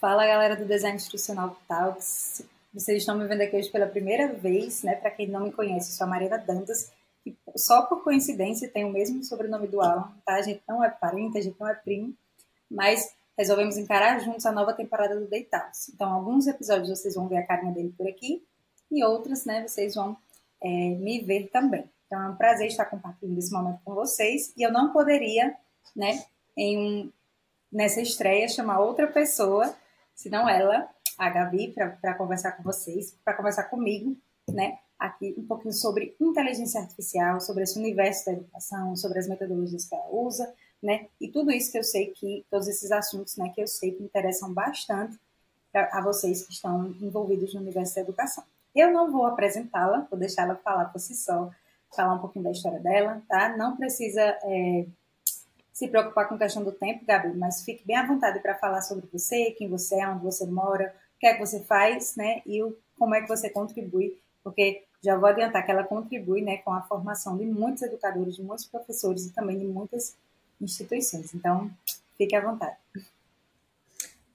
Fala galera do Design Instrucional Talks. Vocês estão me vendo aqui hoje pela primeira vez, né? Para quem não me conhece, sou a Mariana Dantas, que só por coincidência tem o mesmo sobrenome do Alan, tá? A gente não é parente, a gente não é primo, mas resolvemos encarar juntos a nova temporada do Day. Então, alguns episódios vocês vão ver a carinha dele por aqui e outros, né? Vocês vão é, me ver também. Então, é um prazer estar compartilhando esse momento com vocês e eu não poderia, né? Em um, nessa estreia chamar outra pessoa se não ela, a Gabi, para conversar com vocês, para conversar comigo, né? Aqui um pouquinho sobre inteligência artificial, sobre esse universo da educação, sobre as metodologias que ela usa, né? E tudo isso que eu sei que, todos esses assuntos, né, que eu sei que interessam bastante pra, a vocês que estão envolvidos no universo da educação. Eu não vou apresentá-la, vou deixar ela falar por si só, falar um pouquinho da história dela, tá? Não precisa é, se preocupar com a questão do tempo, Gabi, mas fique bem à vontade para falar sobre você, quem você é, onde você mora, o que é que você faz, né? E o, como é que você contribui, porque já vou adiantar que ela contribui, né, com a formação de muitos educadores, de muitos professores e também de muitas instituições. Então, fique à vontade.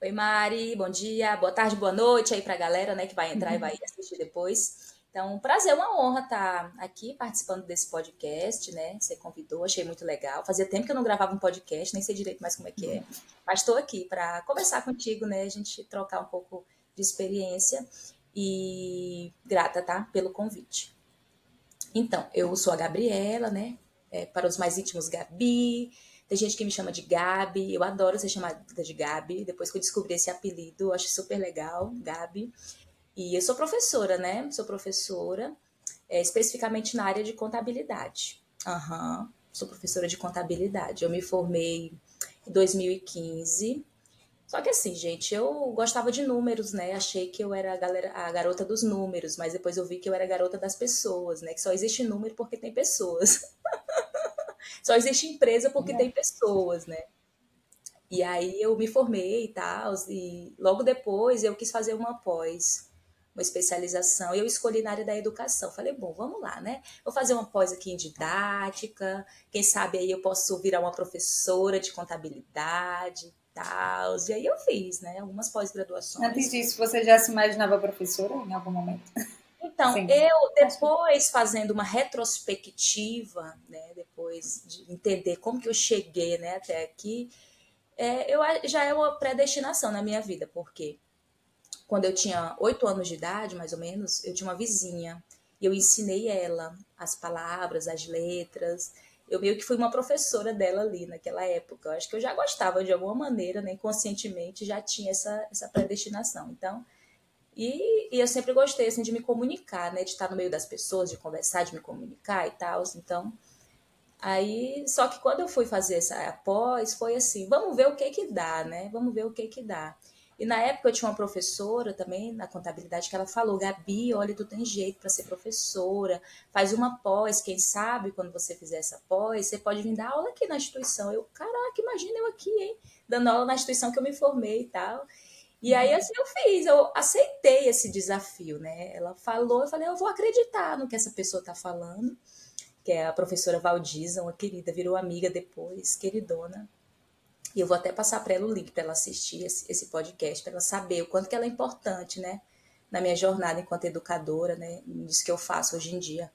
Oi, Mari, bom dia, boa tarde, boa noite aí para a galera, né, que vai entrar uhum. e vai assistir depois. Então, um prazer, uma honra estar aqui participando desse podcast, né? Você convidou, achei muito legal. Fazia tempo que eu não gravava um podcast, nem sei direito mais como é que é. Mas estou aqui para conversar contigo, né? A gente trocar um pouco de experiência e grata, tá? Pelo convite. Então, eu sou a Gabriela, né? É, para os mais íntimos, Gabi. Tem gente que me chama de Gabi. Eu adoro ser chamada de Gabi. Depois que eu descobri esse apelido, eu acho super legal, Gabi. E eu sou professora, né? Sou professora, é, especificamente na área de contabilidade. Uhum, sou professora de contabilidade. Eu me formei em 2015. Só que assim, gente, eu gostava de números, né? Achei que eu era a, galera, a garota dos números, mas depois eu vi que eu era a garota das pessoas, né? Que só existe número porque tem pessoas. só existe empresa porque é. tem pessoas, né? E aí eu me formei e tal, e logo depois eu quis fazer uma pós uma especialização. Eu escolhi na área da educação. Falei, bom, vamos lá, né? Vou fazer uma pós aqui em didática. Quem sabe aí eu posso virar uma professora de contabilidade e tal. E aí eu fiz, né? Algumas pós-graduações. Antes disso, você já se imaginava professora em algum momento? Então, Sim. eu depois fazendo uma retrospectiva, né, depois de entender como que eu cheguei, né, até aqui, é, eu já é uma predestinação na minha vida, porque quando eu tinha oito anos de idade, mais ou menos, eu tinha uma vizinha e eu ensinei ela as palavras, as letras. Eu meio que fui uma professora dela ali naquela época. Eu acho que eu já gostava de alguma maneira, né? Inconscientemente já tinha essa, essa predestinação. Então, e, e, eu sempre gostei assim de me comunicar, né? De estar no meio das pessoas, de conversar, de me comunicar e tal. Então, aí, só que quando eu fui fazer essa após, foi assim, vamos ver o que que dá, né? Vamos ver o que que dá. E na época eu tinha uma professora também na contabilidade que ela falou: Gabi, olha, tu tem jeito para ser professora, faz uma pós, quem sabe quando você fizer essa pós, você pode vir dar aula aqui na instituição. Eu, caraca, imagina eu aqui, hein, dando aula na instituição que eu me formei e tal. E aí, uhum. assim, eu fiz, eu aceitei esse desafio, né? Ela falou, eu falei, eu vou acreditar no que essa pessoa está falando, que é a professora Valdiza, uma querida, virou amiga depois, queridona. E eu vou até passar para ela o link para ela assistir esse, esse podcast, para ela saber o quanto que ela é importante, né? Na minha jornada enquanto educadora, né? Nisso que eu faço hoje em dia.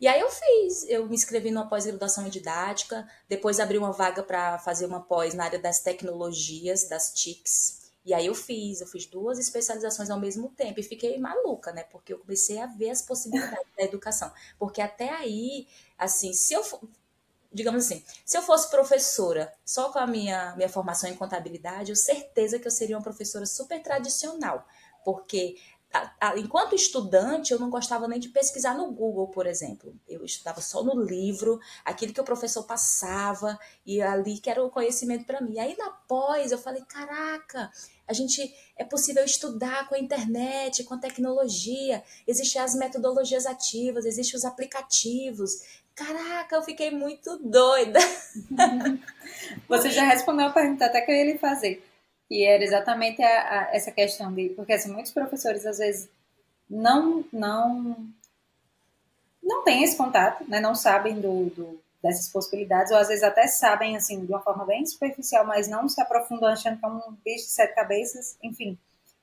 E aí eu fiz, eu me inscrevi numa pós-graduação em didática, depois abri uma vaga para fazer uma pós na área das tecnologias, das TICs. E aí eu fiz, eu fiz duas especializações ao mesmo tempo e fiquei maluca, né? Porque eu comecei a ver as possibilidades da educação. Porque até aí, assim, se eu digamos assim, se eu fosse professora só com a minha, minha formação em contabilidade, eu certeza que eu seria uma professora super tradicional, porque a, a, enquanto estudante eu não gostava nem de pesquisar no Google, por exemplo. Eu estudava só no livro, aquilo que o professor passava e ali que era o conhecimento para mim. Aí na pós eu falei, caraca, a gente é possível estudar com a internet, com a tecnologia, existem as metodologias ativas, existem os aplicativos, Caraca, eu fiquei muito doida. Você já respondeu a pergunta até que eu ia lhe fazer. E era exatamente a, a, essa questão de. Porque assim, muitos professores às vezes não não não têm esse contato, né? não sabem do, do, dessas possibilidades, ou às vezes até sabem, assim, de uma forma bem superficial, mas não se aprofundam achando que é um bicho de sete cabeças, enfim.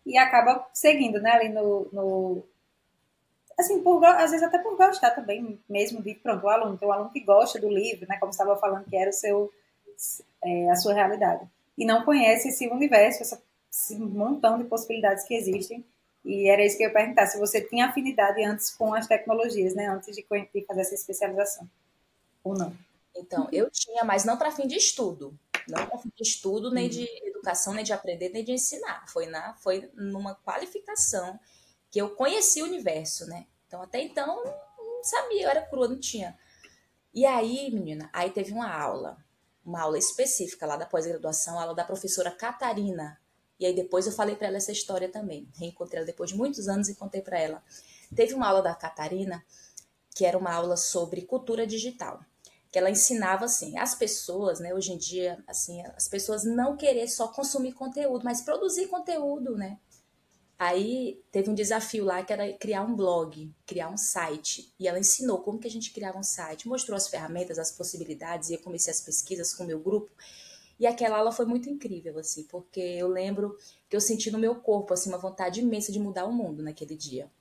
E acaba seguindo, né, ali no, no assim, por, às vezes até por gostar também, mesmo de, pronto, o aluno, tem um aluno que gosta do livro, né, como estava falando que era o seu, é, a sua realidade, e não conhece esse universo, essa, esse montão de possibilidades que existem, e era isso que eu ia perguntar, se você tinha afinidade antes com as tecnologias, né, antes de, de fazer essa especialização, ou não? Então, eu tinha, mas não para fim de estudo, não para fim de estudo, nem de educação, nem de aprender, nem de ensinar, foi, na, foi numa qualificação que eu conheci o universo, né? Então, até então, não sabia, eu era crua, não tinha. E aí, menina, aí teve uma aula, uma aula específica lá da pós-graduação, aula da professora Catarina. E aí depois eu falei para ela essa história também. Reencontrei ela depois de muitos anos e contei para ela. Teve uma aula da Catarina, que era uma aula sobre cultura digital que ela ensinava assim, as pessoas, né, hoje em dia, assim, as pessoas não querer só consumir conteúdo, mas produzir conteúdo, né? Aí teve um desafio lá que era criar um blog, criar um site. E ela ensinou como que a gente criava um site, mostrou as ferramentas, as possibilidades, e eu comecei as pesquisas com o meu grupo. E aquela aula foi muito incrível, assim, porque eu lembro que eu senti no meu corpo, assim, uma vontade imensa de mudar o mundo naquele dia.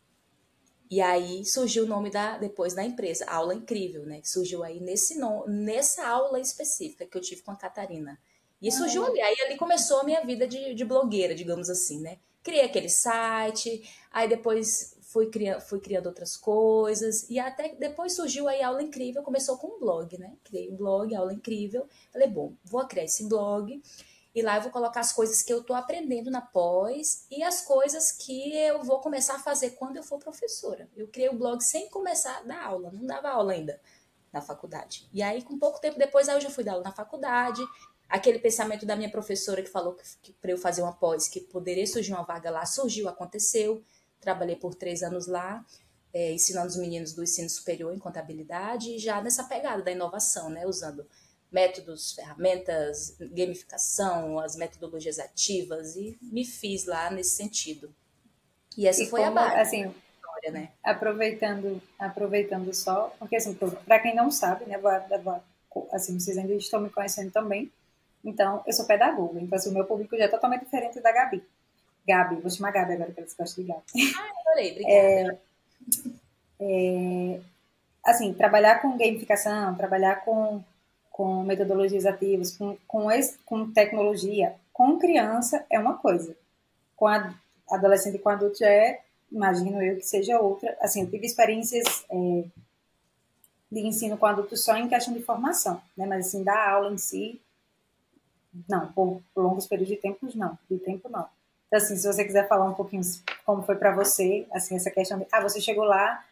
E aí surgiu o nome da depois da empresa, Aula Incrível, né? Que surgiu aí nesse no, nessa aula específica que eu tive com a Catarina. E surgiu ali, aí ali começou a minha vida de, de blogueira, digamos assim, né? criei aquele site, aí depois fui, criando, fui criando outras coisas, e até depois surgiu aí Aula Incrível, começou com um blog, né? Criei um blog, Aula Incrível. Falei, bom, vou criar esse blog, e lá eu vou colocar as coisas que eu estou aprendendo na pós e as coisas que eu vou começar a fazer quando eu for professora. Eu criei o blog sem começar a dar aula, não dava aula ainda na faculdade. E aí, com pouco tempo depois, eu já fui dar aula na faculdade, aquele pensamento da minha professora que falou que, que para eu fazer uma pós, que poderia surgir uma vaga lá, surgiu, aconteceu. Trabalhei por três anos lá, é, ensinando os meninos do ensino superior em contabilidade, e já nessa pegada da inovação, né, usando métodos, ferramentas, gamificação, as metodologias ativas, e me fiz lá nesse sentido. E essa e foi como, a base. Assim, história, né? Aproveitando, aproveitando só, porque assim, para quem não sabe, né, vou, vou, assim, vocês ainda estão me conhecendo também, então, eu sou pedagoga, então assim, o meu público já é totalmente diferente da Gabi. Gabi, vou chamar Gabi agora, que eles gostam de Gabi. Ah, adorei, obrigada. É, é, assim, trabalhar com gamificação, trabalhar com, com metodologias ativas, com, com, com tecnologia, com criança é uma coisa. Com a, adolescente e com adulto é, imagino eu, que seja outra. Assim, eu tive experiências é, de ensino com adultos só em questão de formação, né? Mas assim, da aula em si, não, por longos períodos de tempo, não. De tempo, não. Então, assim, se você quiser falar um pouquinho como foi para você, assim, essa questão de, ah, você chegou lá,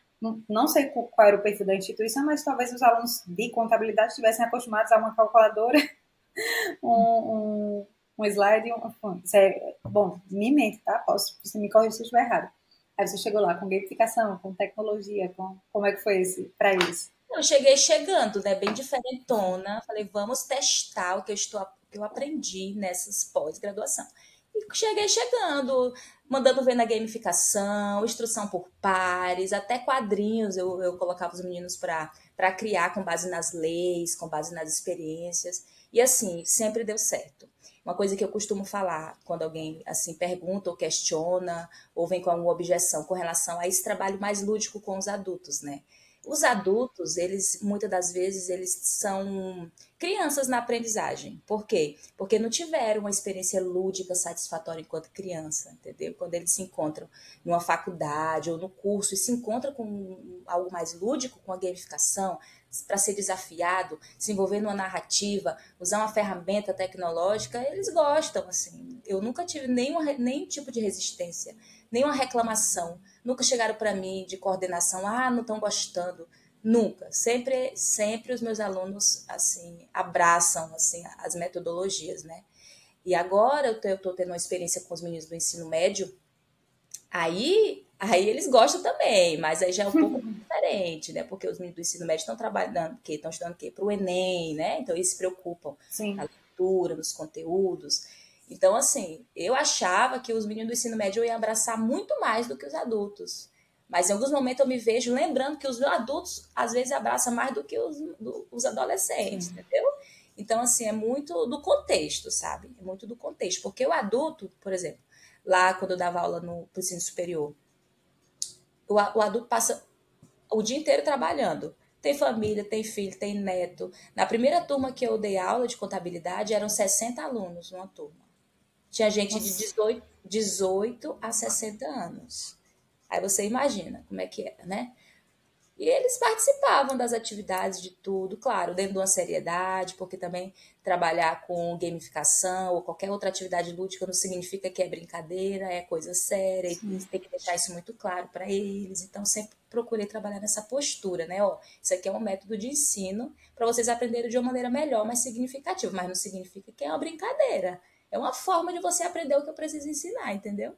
não sei qual era o perfil da instituição, mas talvez os alunos de contabilidade estivessem acostumados a uma calculadora, um, um, um slide, um, bom, me mente, tá? Posso, você me corrigir se eu estiver errado. Aí você chegou lá com gamificação, com tecnologia, com como é que foi esse para isso? Eu cheguei chegando, né, bem diferentona. Falei, vamos testar o que eu estou que eu aprendi nessas pós-graduação. E cheguei chegando, mandando ver na gamificação, instrução por pares, até quadrinhos eu, eu colocava os meninos para criar com base nas leis, com base nas experiências. E assim, sempre deu certo. Uma coisa que eu costumo falar quando alguém assim pergunta ou questiona ou vem com alguma objeção com relação a esse trabalho mais lúdico com os adultos, né? Os adultos, eles muitas das vezes eles são crianças na aprendizagem. Por quê? Porque não tiveram uma experiência lúdica satisfatória enquanto criança, entendeu? Quando eles se encontram numa faculdade ou no curso e se encontram com algo mais lúdico, com a gamificação, para ser desafiado, se envolver numa narrativa, usar uma ferramenta tecnológica, eles gostam, assim. Eu nunca tive nenhuma, nenhum tipo de resistência, nenhuma reclamação Nunca chegaram para mim de coordenação, ah, não estão gostando. Nunca. Sempre, sempre os meus alunos assim abraçam assim as metodologias, né? E agora eu estou tendo uma experiência com os meninos do ensino médio. Aí, aí eles gostam também, mas aí já é um pouco diferente, né? Porque os meninos do ensino médio estão trabalhando, que estão estudando que para o Enem, né? Então eles se preocupam Sim. na leitura, nos conteúdos. Então, assim, eu achava que os meninos do ensino médio iam abraçar muito mais do que os adultos. Mas em alguns momentos eu me vejo lembrando que os adultos às vezes abraçam mais do que os, do, os adolescentes, Sim. entendeu? Então, assim, é muito do contexto, sabe? É muito do contexto. Porque o adulto, por exemplo, lá quando eu dava aula no ensino superior, o, o adulto passa o dia inteiro trabalhando. Tem família, tem filho, tem neto. Na primeira turma que eu dei aula de contabilidade, eram 60 alunos numa turma. Tinha gente Nossa. de 18, 18 a 60 anos. Aí você imagina como é que era, né? E eles participavam das atividades de tudo, claro, dentro de uma seriedade, porque também trabalhar com gamificação ou qualquer outra atividade lúdica não significa que é brincadeira, é coisa séria, Sim. e tem que deixar isso muito claro para eles. Então, sempre procurei trabalhar nessa postura, né? Ó, isso aqui é um método de ensino para vocês aprenderem de uma maneira melhor, mais significativa, mas não significa que é uma brincadeira. É uma forma de você aprender o que eu preciso ensinar, entendeu?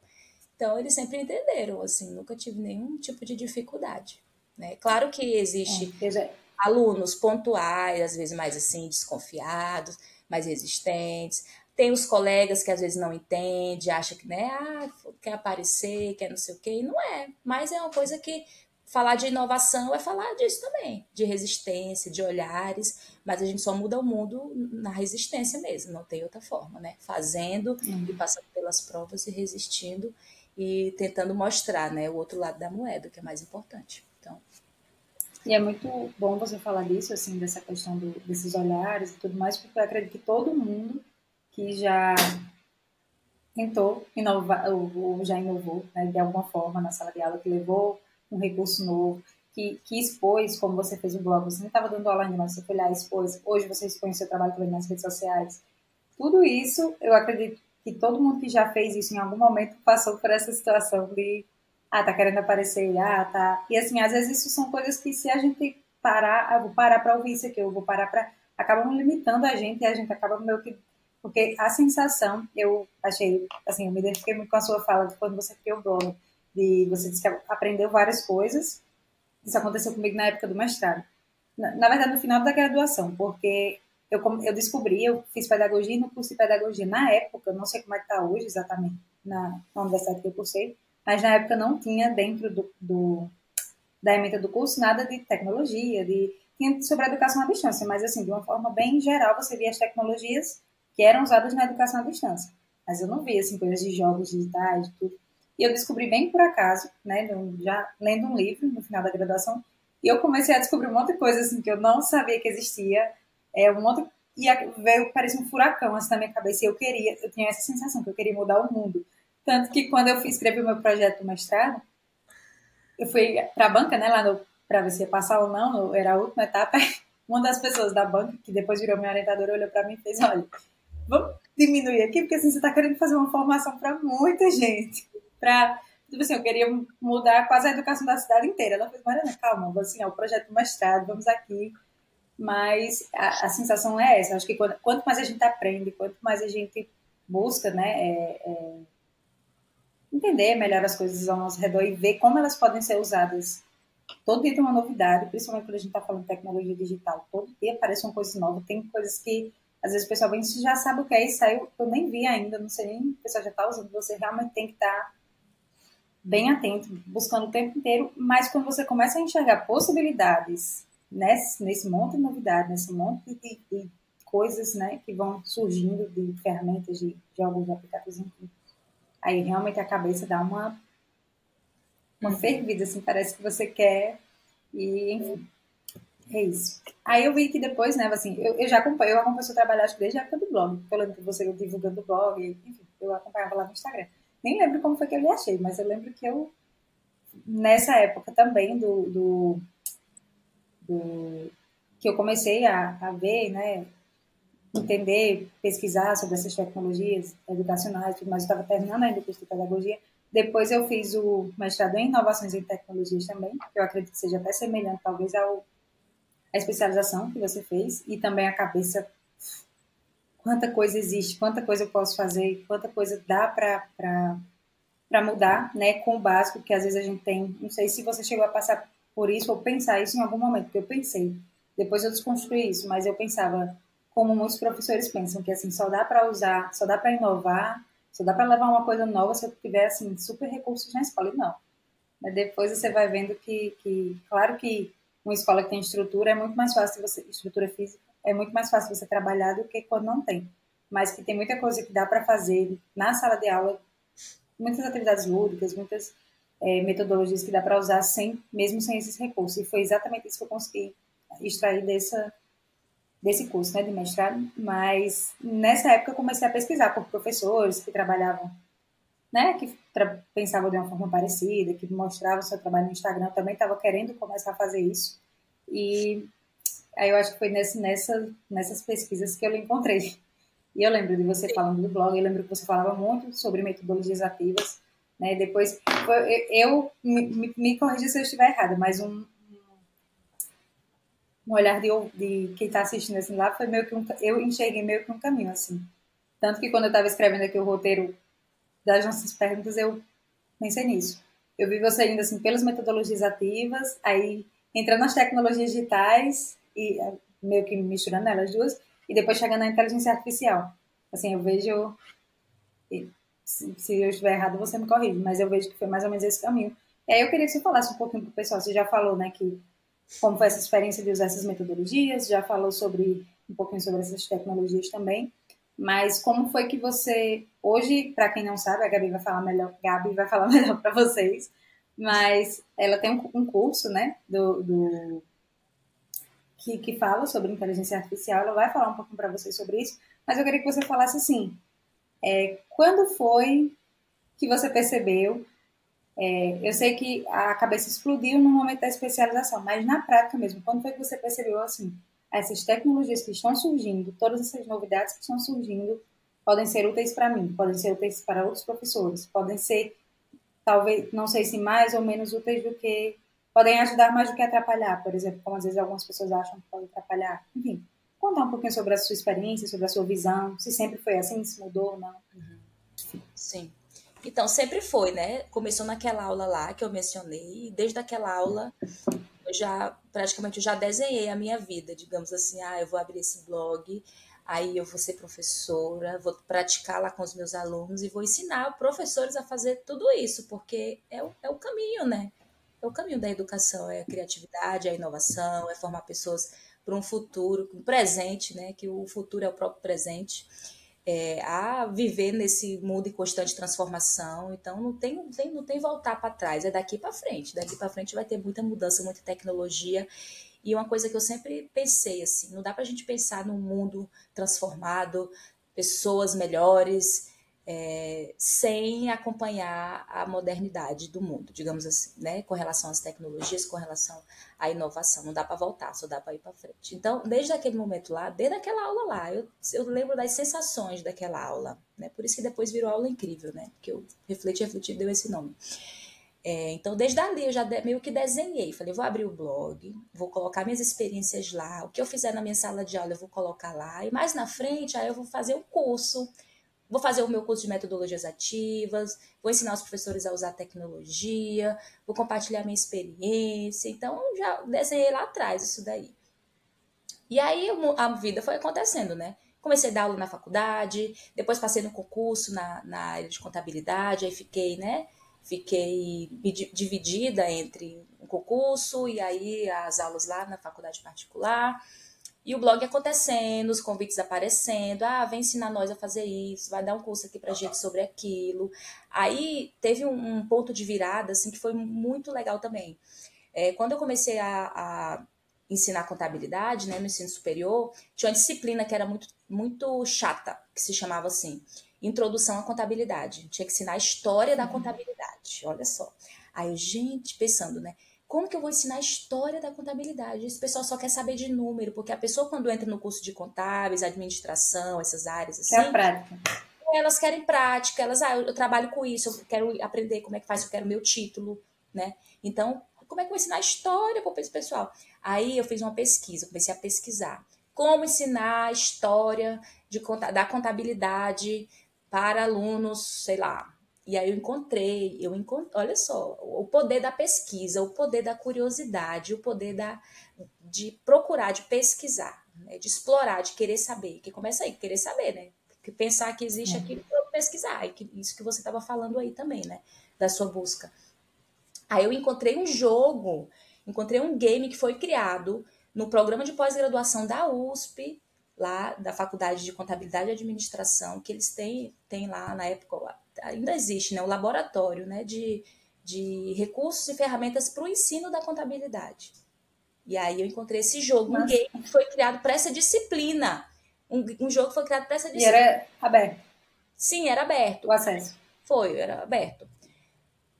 Então, eles sempre entenderam, assim, nunca tive nenhum tipo de dificuldade. Né? Claro que existe é, alunos pontuais, às vezes mais assim, desconfiados, mais resistentes. Tem os colegas que às vezes não entendem, acham que né, ah, quer aparecer, quer não sei o quê, e não é. Mas é uma coisa que falar de inovação é falar disso também, de resistência, de olhares, mas a gente só muda o mundo na resistência mesmo, não tem outra forma, né? Fazendo uhum. e passando pelas provas e resistindo e tentando mostrar, né, o outro lado da moeda, que é mais importante. Então. E é muito bom você falar disso, assim, dessa questão do, desses olhares e tudo mais, porque eu acredito que todo mundo que já tentou inovar, ou, ou já inovou, né, de alguma forma na sala de aula, que levou um recurso novo, que, que expôs, como você fez o blog, você não estava dando aula ainda, mas você foi lá e expôs, hoje você expõe seu trabalho também nas redes sociais. Tudo isso, eu acredito que todo mundo que já fez isso em algum momento passou por essa situação de ah, tá querendo aparecer, ah, tá. E assim, às vezes isso são coisas que se a gente parar, eu vou parar para ouvir isso aqui, eu vou parar para. acabam limitando a gente e a gente acaba meio que. Porque a sensação, eu achei, assim, eu me identifiquei muito com a sua fala de quando você criou o blog, de você disse que aprendeu várias coisas. Isso aconteceu comigo na época do mestrado. Na, na verdade, no final da graduação, porque eu, eu descobri, eu fiz pedagogia no curso de pedagogia na época, não sei como é que está hoje exatamente, na, na universidade que eu cursei, mas na época não tinha dentro do, do da emenda do curso nada de tecnologia, de tinha sobre a educação à distância, mas assim, de uma forma bem geral, você via as tecnologias que eram usadas na educação à distância. Mas eu não via assim coisas de jogos digitais, tudo. E eu descobri bem por acaso, né, já lendo um livro no final da graduação, e eu comecei a descobrir um monte de coisa assim que eu não sabia que existia, é um monte e veio parecia um furacão assim na minha cabeça, e eu queria, eu tinha essa sensação que eu queria mudar o mundo. Tanto que quando eu escrevi o meu projeto do mestrado, eu fui para a banca, né, lá para ver se ia passar ou não, era a última etapa. Uma das pessoas da banca, que depois virou minha orientadora, olhou para mim e fez: Olha, vamos diminuir aqui, porque assim, você está querendo fazer uma formação para muita gente. Para, tipo assim, eu queria mudar quase a educação da cidade inteira. Ela fez: Mariana, calma, assim, é o projeto do mestrado, vamos aqui. Mas a, a sensação é essa: acho que quando, quanto mais a gente aprende, quanto mais a gente busca, né, é, é entender melhor as coisas ao nosso redor e ver como elas podem ser usadas. Todo dia tem uma novidade, principalmente quando a gente está falando de tecnologia digital. Todo dia aparece uma coisa nova. Tem coisas que, às vezes, o pessoal vem e já sabe o que é e saiu. Eu nem vi ainda, não sei nem o pessoal já está usando. Você realmente tem que estar tá bem atento, buscando o tempo inteiro. Mas quando você começa a enxergar possibilidades nesse, nesse monte de novidade, nesse monte de, de coisas né, que vão surgindo de ferramentas, de jogos, de aplicativos, enfim Aí realmente a cabeça dá uma, uma uhum. fervida, assim, parece que você quer. E, enfim, é isso. Aí eu vi que depois, né, assim, eu, eu já acompanho, eu acompanho seu trabalho acho que desde a época do blog. Eu lembro que você divulgando o blog, enfim, eu acompanhava lá no Instagram. Nem lembro como foi que eu lhe achei, mas eu lembro que eu, nessa época também do, do, do que eu comecei a, a ver, né, entender, pesquisar sobre essas tecnologias educacionais, mas eu estava terminando ainda o curso de pedagogia. Depois eu fiz o mestrado em inovações em tecnologias também, que eu acredito que seja até semelhante, talvez, ao, à especialização que você fez, e também a cabeça, quanta coisa existe, quanta coisa eu posso fazer, quanta coisa dá para mudar, né, com o básico que às vezes a gente tem. Não sei se você chegou a passar por isso ou pensar isso em algum momento, porque eu pensei. Depois eu desconstruí isso, mas eu pensava, como muitos professores pensam, que assim, só dá para usar, só dá para inovar, só dá para levar uma coisa nova se eu tiver assim, super recursos na escola. E não. Mas depois você vai vendo que, que, claro que uma escola que tem estrutura é muito mais fácil você, estrutura física, é muito mais fácil você trabalhar do que quando não tem. Mas que tem muita coisa que dá para fazer na sala de aula, muitas atividades lúdicas, muitas é, metodologias que dá para usar sem, mesmo sem esses recursos. E foi exatamente isso que eu consegui extrair dessa, desse curso, né, de mestrado. Mas nessa época eu comecei a pesquisar por professores que trabalhavam né, que pensavam de uma forma parecida, que mostravam seu trabalho no Instagram, também estava querendo começar a fazer isso. E aí eu acho que foi nesse, nessa, nessas pesquisas que eu encontrei. E eu lembro de você falando do blog, eu lembro que você falava muito sobre metodologias ativas, né? Depois, eu, me, me corrija se eu estiver errada, mas um, um olhar de, de quem está assistindo assim lá foi meio que um, eu enxerguei meio que um caminho assim. Tanto que quando eu estava escrevendo aqui o roteiro das nossas perguntas, eu pensei nisso. Eu vi você indo assim pelas metodologias ativas, aí entrando nas tecnologias digitais e é, meio que misturando elas duas, e depois chegando na inteligência artificial. Assim, eu vejo. Se eu estiver errado, você me corrige, mas eu vejo que foi mais ou menos esse caminho. E aí eu queria que você falasse um pouquinho para o pessoal. Você já falou, né, que como foi essa experiência de usar essas metodologias, já falou sobre um pouquinho sobre essas tecnologias também. Mas como foi que você hoje, para quem não sabe, a Gabi vai falar melhor, Gabi vai falar melhor para vocês, mas ela tem um, um curso, né, do, do que, que, fala sobre inteligência artificial. Ela vai falar um pouquinho para vocês sobre isso, mas eu queria que você falasse assim, é, quando foi que você percebeu? É, eu sei que a cabeça explodiu no momento da especialização, mas na prática mesmo, quando foi que você percebeu assim? essas tecnologias que estão surgindo, todas essas novidades que estão surgindo, podem ser úteis para mim, podem ser úteis para outros professores, podem ser, talvez, não sei se mais ou menos úteis do que. Podem ajudar mais do que atrapalhar, por exemplo, como às vezes algumas pessoas acham que pode atrapalhar. Enfim, contar um pouquinho sobre a sua experiência, sobre a sua visão, se sempre foi assim, se mudou ou não. Sim. Então, sempre foi, né? Começou naquela aula lá que eu mencionei, e desde aquela aula já praticamente eu já desenhei a minha vida, digamos assim, ah, eu vou abrir esse blog, aí eu vou ser professora, vou praticar lá com os meus alunos e vou ensinar professores a fazer tudo isso, porque é o, é o caminho, né? É o caminho da educação, é a criatividade, é a inovação, é formar pessoas para um futuro, um presente, né? Que o futuro é o próprio presente é, a viver nesse mundo em constante transformação. Então não tem, não tem, não tem voltar para trás, é daqui para frente. Daqui para frente vai ter muita mudança, muita tecnologia. E uma coisa que eu sempre pensei assim, não dá para a gente pensar num mundo transformado, pessoas melhores, é, sem acompanhar a modernidade do mundo, digamos assim, né? Com relação às tecnologias, com relação à inovação. Não dá para voltar, só dá para ir para frente. Então, desde aquele momento lá, desde aquela aula lá, eu, eu lembro das sensações daquela aula, né? Por isso que depois virou aula incrível, né? Porque eu refleti, refleti, deu esse nome. É, então, desde ali eu já de, meio que desenhei. Falei, vou abrir o blog, vou colocar minhas experiências lá, o que eu fizer na minha sala de aula eu vou colocar lá, e mais na frente aí eu vou fazer um curso Vou fazer o meu curso de metodologias ativas, vou ensinar os professores a usar tecnologia, vou compartilhar minha experiência. Então, já desenhei lá atrás isso daí. E aí a vida foi acontecendo, né? Comecei a dar aula na faculdade, depois passei no concurso na, na área de contabilidade, aí fiquei, né? Fiquei dividida entre o concurso e aí as aulas lá na faculdade particular. E o blog acontecendo, os convites aparecendo, ah, vem ensinar nós a fazer isso, vai dar um curso aqui pra gente sobre aquilo. Aí teve um, um ponto de virada, assim, que foi muito legal também. É, quando eu comecei a, a, ensinar contabilidade, né, no ensino superior, tinha uma disciplina que era muito, muito chata, que se chamava assim, Introdução à Contabilidade. Tinha que ensinar a história da uhum. contabilidade, olha só. Aí eu, gente, pensando, né, como que eu vou ensinar a história da contabilidade? Esse pessoal só quer saber de número, porque a pessoa quando entra no curso de contábeis, administração, essas áreas assim, é prática. Elas querem prática, elas, ah, eu, eu trabalho com isso, eu quero aprender como é que faz, eu quero meu título, né? Então, como é que eu vou ensinar a história para esse pessoal? Aí eu fiz uma pesquisa, comecei a pesquisar. Como ensinar a história de, da contabilidade para alunos, sei lá, e aí eu encontrei, eu encontrei, olha só, o poder da pesquisa, o poder da curiosidade, o poder da, de procurar, de pesquisar, né? de explorar, de querer saber, que começa aí, querer saber, né? Que pensar que existe uhum. aquilo para pesquisar, e que, isso que você estava falando aí também, né? Da sua busca. Aí eu encontrei um jogo, encontrei um game que foi criado no programa de pós-graduação da USP, lá da Faculdade de Contabilidade e Administração, que eles têm, têm lá na época, ainda existe, né, o laboratório né, de, de recursos e ferramentas para o ensino da contabilidade. E aí eu encontrei esse jogo, Nossa. um game que foi criado para essa disciplina. Um, um jogo que foi criado para essa disciplina. E era aberto? Sim, era aberto. O acesso? Foi, era aberto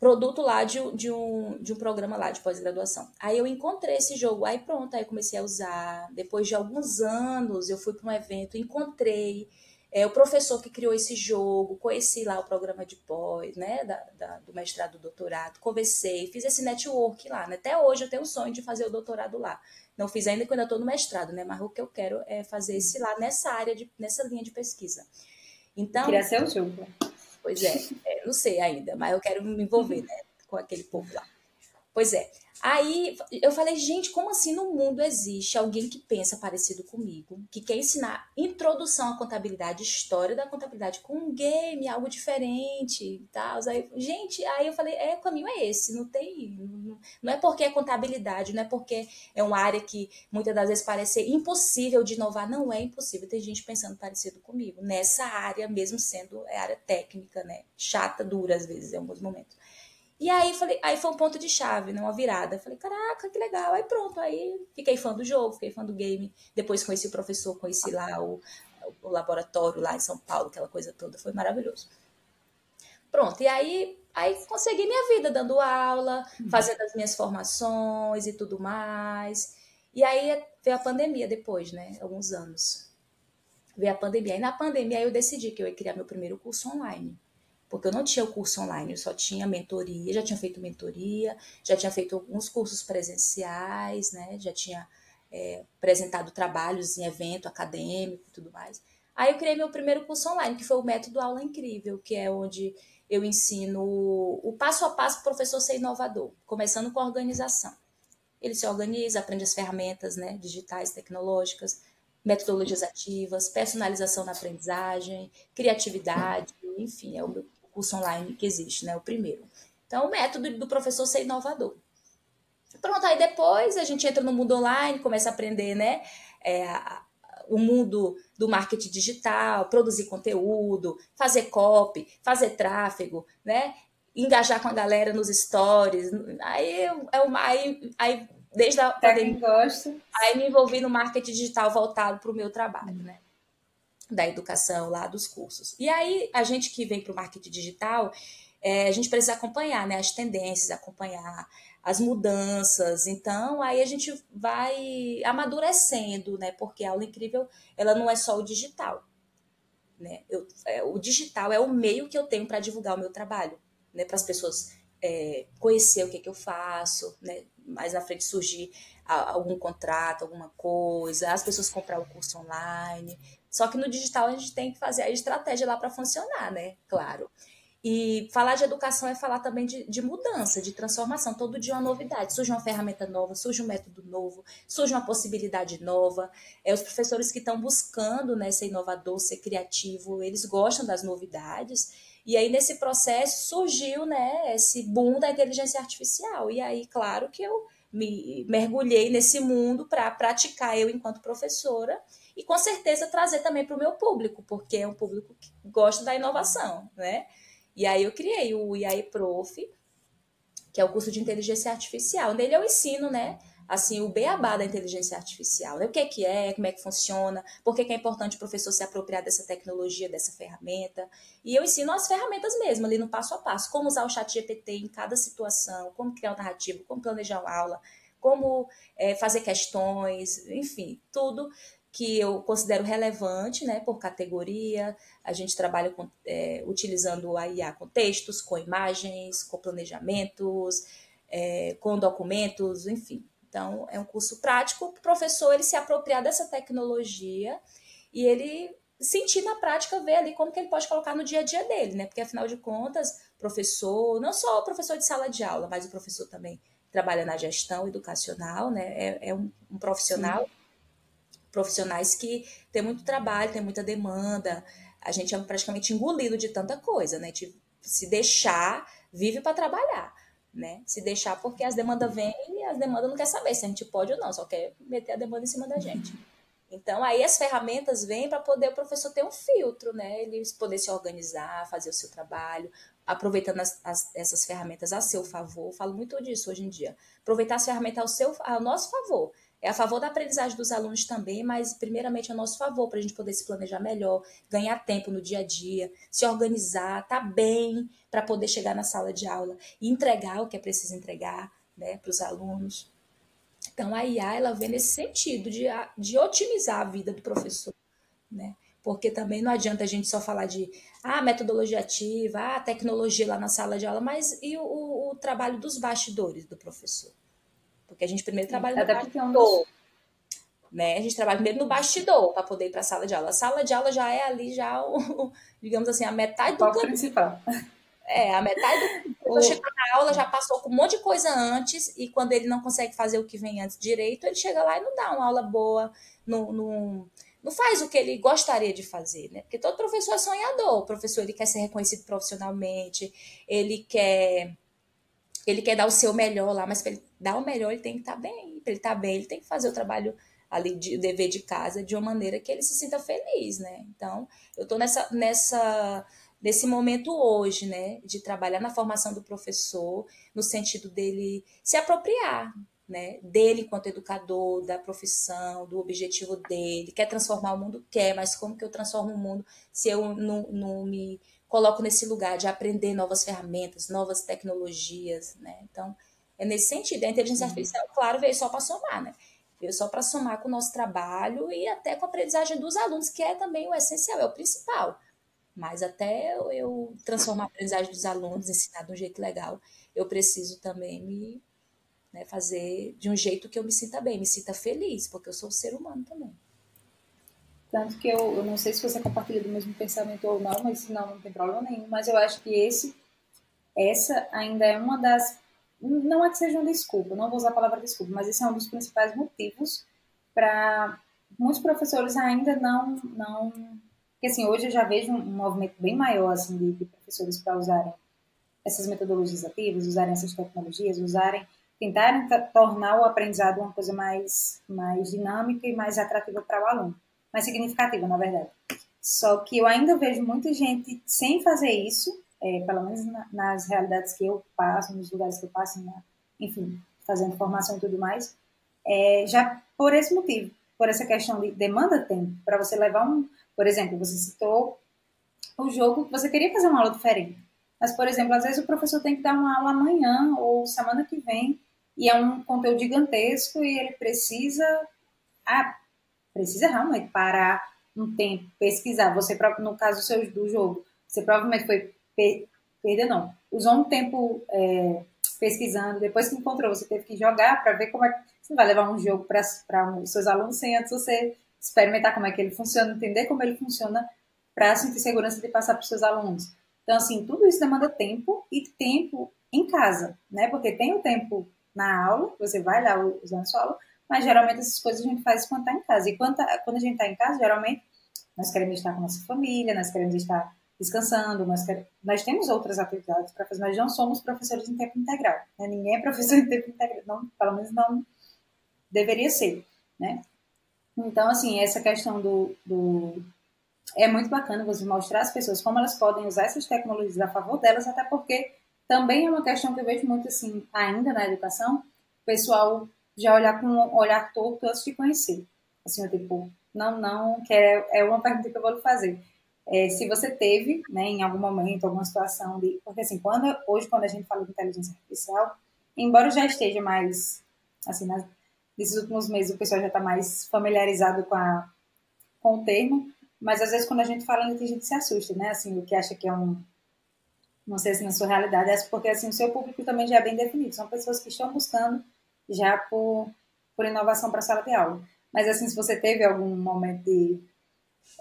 produto lá de, de, um, de um programa lá de pós-graduação. Aí eu encontrei esse jogo, aí pronto, aí comecei a usar. Depois de alguns anos, eu fui para um evento, encontrei é, o professor que criou esse jogo, conheci lá o programa de pós, né, da, da, do mestrado do doutorado, conversei, fiz esse network lá, né? Até hoje eu tenho o sonho de fazer o doutorado lá. Não fiz ainda quando eu estou no mestrado, né? Mas o que eu quero é fazer esse lá nessa área, de, nessa linha de pesquisa. Então. Queria ser o jogo. Pois é, é, não sei ainda, mas eu quero me envolver né, com aquele povo lá. Pois é. Aí eu falei, gente, como assim no mundo existe alguém que pensa parecido comigo, que quer ensinar introdução à contabilidade, história da contabilidade com um game, algo diferente e tal. Aí, gente, aí eu falei, é, o caminho é esse, não tem. Não, não é porque é contabilidade, não é porque é uma área que muitas das vezes parece impossível de inovar. Não é impossível, tem gente pensando parecido comigo, nessa área, mesmo sendo é área técnica, né? Chata, dura às vezes, em alguns momentos. E aí falei, aí foi um ponto de chave, né? Uma virada. Falei, caraca, que legal. Aí pronto, aí fiquei fã do jogo, fiquei fã do game. Depois conheci o professor, conheci lá o, o laboratório lá em São Paulo, aquela coisa toda, foi maravilhoso. Pronto, e aí, aí consegui minha vida dando aula, uhum. fazendo as minhas formações e tudo mais. E aí veio a pandemia depois, né? Alguns anos. Veio a pandemia. E na pandemia eu decidi que eu ia criar meu primeiro curso online porque eu não tinha o curso online, eu só tinha mentoria, já tinha feito mentoria, já tinha feito alguns cursos presenciais, né? Já tinha é, apresentado trabalhos em evento acadêmico e tudo mais. Aí eu criei meu primeiro curso online, que foi o método Aula Incrível, que é onde eu ensino o passo a passo para o professor ser inovador, começando com a organização. Ele se organiza, aprende as ferramentas né, digitais, tecnológicas, metodologias ativas, personalização na aprendizagem, criatividade, enfim, é o meu curso online que existe, né? O primeiro. Então, o método do professor ser inovador. Pronto, aí depois a gente entra no mundo online, começa a aprender, né? É, o mundo do marketing digital, produzir conteúdo, fazer copy, fazer tráfego, né? Engajar com a galera nos stories. Aí, é uma, aí, aí desde a pandemia, gosta. aí me envolvi no marketing digital voltado para o meu trabalho, né? Da educação lá dos cursos. E aí, a gente que vem para o marketing digital, é, a gente precisa acompanhar né, as tendências, acompanhar as mudanças. Então, aí a gente vai amadurecendo, né? Porque a aula incrível, ela não é só o digital. Né? Eu, é, o digital é o meio que eu tenho para divulgar o meu trabalho, né? Para as pessoas é, conhecer o que, que eu faço, né? Mais na frente surgir algum contrato, alguma coisa, as pessoas comprar o curso online. Só que no digital a gente tem que fazer a estratégia lá para funcionar, né? Claro. E falar de educação é falar também de, de, mudança, de transformação. Todo dia uma novidade. Surge uma ferramenta nova, surge um método novo, surge uma possibilidade nova. É os professores que estão buscando né, ser inovador, ser criativo, eles gostam das novidades. E aí, nesse processo, surgiu né, esse boom da inteligência artificial. E aí, claro que eu me mergulhei nesse mundo para praticar eu enquanto professora e com certeza trazer também para o meu público, porque é um público que gosta da inovação, né? E aí eu criei o IAE Prof, que é o curso de inteligência artificial. Nele eu ensino, né? Assim, o beabá da inteligência artificial. Né? O que é que é, como é que funciona, por que é importante o professor se apropriar dessa tecnologia, dessa ferramenta. E eu ensino as ferramentas mesmo, ali no passo a passo. Como usar o chat GPT em cada situação, como criar um narrativo, como planejar uma aula, como é, fazer questões, enfim, tudo que eu considero relevante, né, por categoria. A gente trabalha com, é, utilizando a IA com textos, com imagens, com planejamentos, é, com documentos, enfim. Então, é um curso prático o professor ele se apropriar dessa tecnologia e ele sentir na prática, ver ali como que ele pode colocar no dia a dia dele, né? Porque, afinal de contas, professor, não só o professor de sala de aula, mas o professor também trabalha na gestão educacional, né? É, é um, um profissional... Sim profissionais que têm muito trabalho, têm muita demanda. A gente é praticamente engolido de tanta coisa, né? De se deixar, vive para trabalhar. né? Se deixar, porque as demandas vêm e as demandas não quer saber se a gente pode ou não, só quer meter a demanda em cima da gente. Então, aí as ferramentas vêm para poder o professor ter um filtro, né? Ele poder se organizar, fazer o seu trabalho, aproveitando as, as, essas ferramentas a seu favor. Eu falo muito disso hoje em dia. Aproveitar as ferramentas ao, seu, ao nosso favor. É a favor da aprendizagem dos alunos também, mas primeiramente a nosso favor, para a gente poder se planejar melhor, ganhar tempo no dia a dia, se organizar, tá bem para poder chegar na sala de aula e entregar o que é preciso entregar né, para os alunos. Então a IA ela vem nesse sentido de, de otimizar a vida do professor, né? Porque também não adianta a gente só falar de ah, metodologia ativa, ah, tecnologia lá na sala de aula, mas e o, o trabalho dos bastidores do professor? Porque a gente primeiro trabalha no bastidor. Né? A gente trabalha primeiro no bastidor para poder ir para a sala de aula. A sala de aula já é ali, já o, digamos assim, a metade do. O principal. É, a metade do. Quando chega na aula, já passou com um monte de coisa antes, e quando ele não consegue fazer o que vem antes direito, ele chega lá e não dá uma aula boa, não, não, não faz o que ele gostaria de fazer, né? Porque todo professor é sonhador. O professor ele quer ser reconhecido profissionalmente, ele quer ele quer dar o seu melhor lá, mas para ele dar o melhor, ele tem que estar tá bem. Para ele estar tá bem, ele tem que fazer o trabalho ali, de, o dever de casa, de uma maneira que ele se sinta feliz, né? Então, eu estou nessa, nessa, nesse momento hoje, né? De trabalhar na formação do professor, no sentido dele se apropriar, né? Dele enquanto educador, da profissão, do objetivo dele. Quer transformar o mundo? Quer, mas como que eu transformo o mundo se eu não, não me coloco nesse lugar de aprender novas ferramentas, novas tecnologias, né? Então, é nesse sentido. A inteligência uhum. artificial, claro, veio só para somar, né? Veio só para somar com o nosso trabalho e até com a aprendizagem dos alunos, que é também o essencial, é o principal. Mas até eu transformar a aprendizagem dos alunos, ensinar de um jeito legal, eu preciso também me né, fazer de um jeito que eu me sinta bem, me sinta feliz, porque eu sou um ser humano também. Tanto que eu, eu não sei se você compartilha do mesmo pensamento ou não, mas não, não tem problema nenhum. Mas eu acho que esse, essa ainda é uma das. Não é que seja uma desculpa, não vou usar a palavra desculpa, mas esse é um dos principais motivos para muitos professores ainda não. não porque assim, hoje eu já vejo um, movimento bem maior assim, de, de professores para usarem essas metodologias ativas, usarem essas tecnologias, usarem tentarem tornar o aprendizado uma coisa mais, mais dinâmica e mais atrativa para o aluno mais significativa, na verdade. Só que eu ainda vejo muita gente sem fazer isso, é, pelo menos na, nas realidades que eu passo, nos lugares que eu passo, na, enfim, fazendo formação e tudo mais, é, já por esse motivo, por essa questão de demanda tempo, para você levar um, por exemplo, você citou o jogo você queria fazer uma aula diferente. Mas, por exemplo, às vezes o professor tem que dar uma aula amanhã ou semana que vem e é um conteúdo gigantesco e ele precisa. Ah, precisa realmente parar um tempo, pesquisar. Você, no caso seu, do jogo, você provavelmente foi per, perder, não. Usou um tempo é, pesquisando, depois que encontrou, você teve que jogar para ver como é que você vai levar um jogo para os seus alunos sem antes você experimentar como é que ele funciona, entender como ele funciona para sentir segurança de passar para os seus alunos. Então, assim, tudo isso demanda tempo e tempo em casa, né? Porque tem o tempo na aula, você vai lá usando sua aula, mas geralmente essas coisas a gente faz quando está em casa. E quando, tá, quando a gente está em casa, geralmente nós queremos estar com a nossa família, nós queremos estar descansando, nós, nós temos outras atividades para fazer, nós não somos professores em tempo integral. Né? Ninguém é professor em tempo integral, não, pelo menos não deveria ser. Né? Então, assim, essa questão do, do. É muito bacana você mostrar às pessoas como elas podem usar essas tecnologias a favor delas, até porque também é uma questão que eu vejo muito assim, ainda na educação, o pessoal já olhar com um olhar torto antes de conhecer. Assim, eu tipo, não, não, que é, é uma pergunta que eu vou lhe fazer. É, se você teve, né, em algum momento, alguma situação de. Porque, assim, quando, hoje, quando a gente fala de inteligência artificial, embora já esteja mais. Assim, nas, nesses últimos meses o pessoal já está mais familiarizado com, a, com o termo, mas às vezes quando a gente fala, a gente se assusta, né? Assim, o que acha que é um. Não sei se na sua realidade é porque assim, o seu público também já é bem definido. São pessoas que estão buscando já por, por inovação para a sala de aula. Mas, assim, se você teve algum momento de.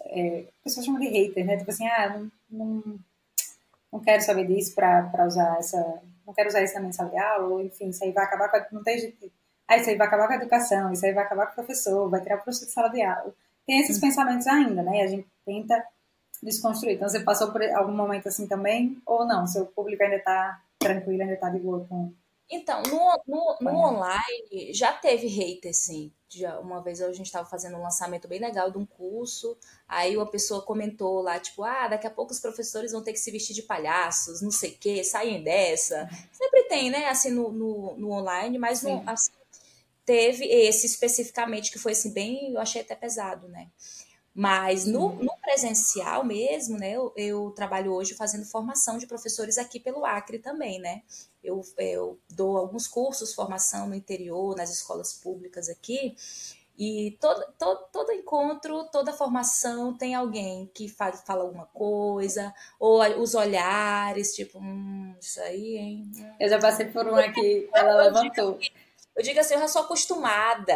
É, pessoas chamam de hater, né? Tipo assim, ah, não, não, não quero saber disso para usar essa. Não quero usar isso na minha sala de aula, ou enfim, isso aí vai acabar com. A, não tem jeito. Ah, isso aí vai acabar com a educação, isso aí vai acabar com o professor, vai tirar o professor de sala de aula. Tem esses hum. pensamentos ainda, né? E a gente tenta desconstruir. Então, você passou por algum momento assim também? Ou não? Seu público ainda está tranquilo, ainda está de boa com Então, no, no, no online já teve hater, sim. Já, uma vez a gente estava fazendo um lançamento bem legal de um curso, aí uma pessoa comentou lá, tipo, ah, daqui a pouco os professores vão ter que se vestir de palhaços, não sei o quê, saem dessa. Sempre tem, né, assim, no, no, no online, mas no, assim, teve esse especificamente que foi, assim, bem, eu achei até pesado, né. Mas no, no, presencial mesmo, né, eu, eu, trabalho hoje fazendo formação de professores aqui pelo Acre também, né? Eu, eu dou alguns cursos, formação no interior, nas escolas públicas aqui, e todo, todo, todo encontro, toda formação tem alguém que fala, fala alguma coisa, ou os olhares, tipo, hum, isso aí, hein? Eu já passei por uma que ela levantou. Eu digo assim, eu já sou acostumada.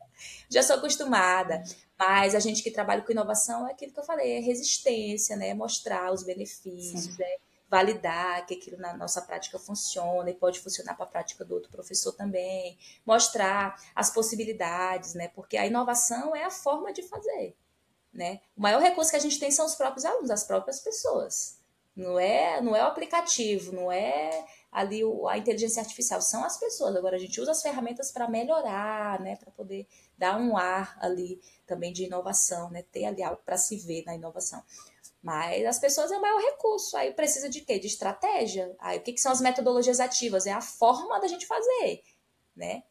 já sou acostumada. Mas a gente que trabalha com inovação é aquilo que eu falei, é resistência, né? Mostrar os benefícios, né? validar que aquilo na nossa prática funciona e pode funcionar para a prática do outro professor também, mostrar as possibilidades, né? Porque a inovação é a forma de fazer, né? O maior recurso que a gente tem são os próprios alunos, as próprias pessoas. Não é, não é o aplicativo, não é ali a inteligência artificial, são as pessoas. Agora a gente usa as ferramentas para melhorar, né? Para poder dar um ar ali também de inovação, né? Ter ali algo para se ver na inovação. Mas as pessoas é o maior recurso. Aí precisa de quê? De estratégia. Aí o que, que são as metodologias ativas? É a forma da gente fazer, né?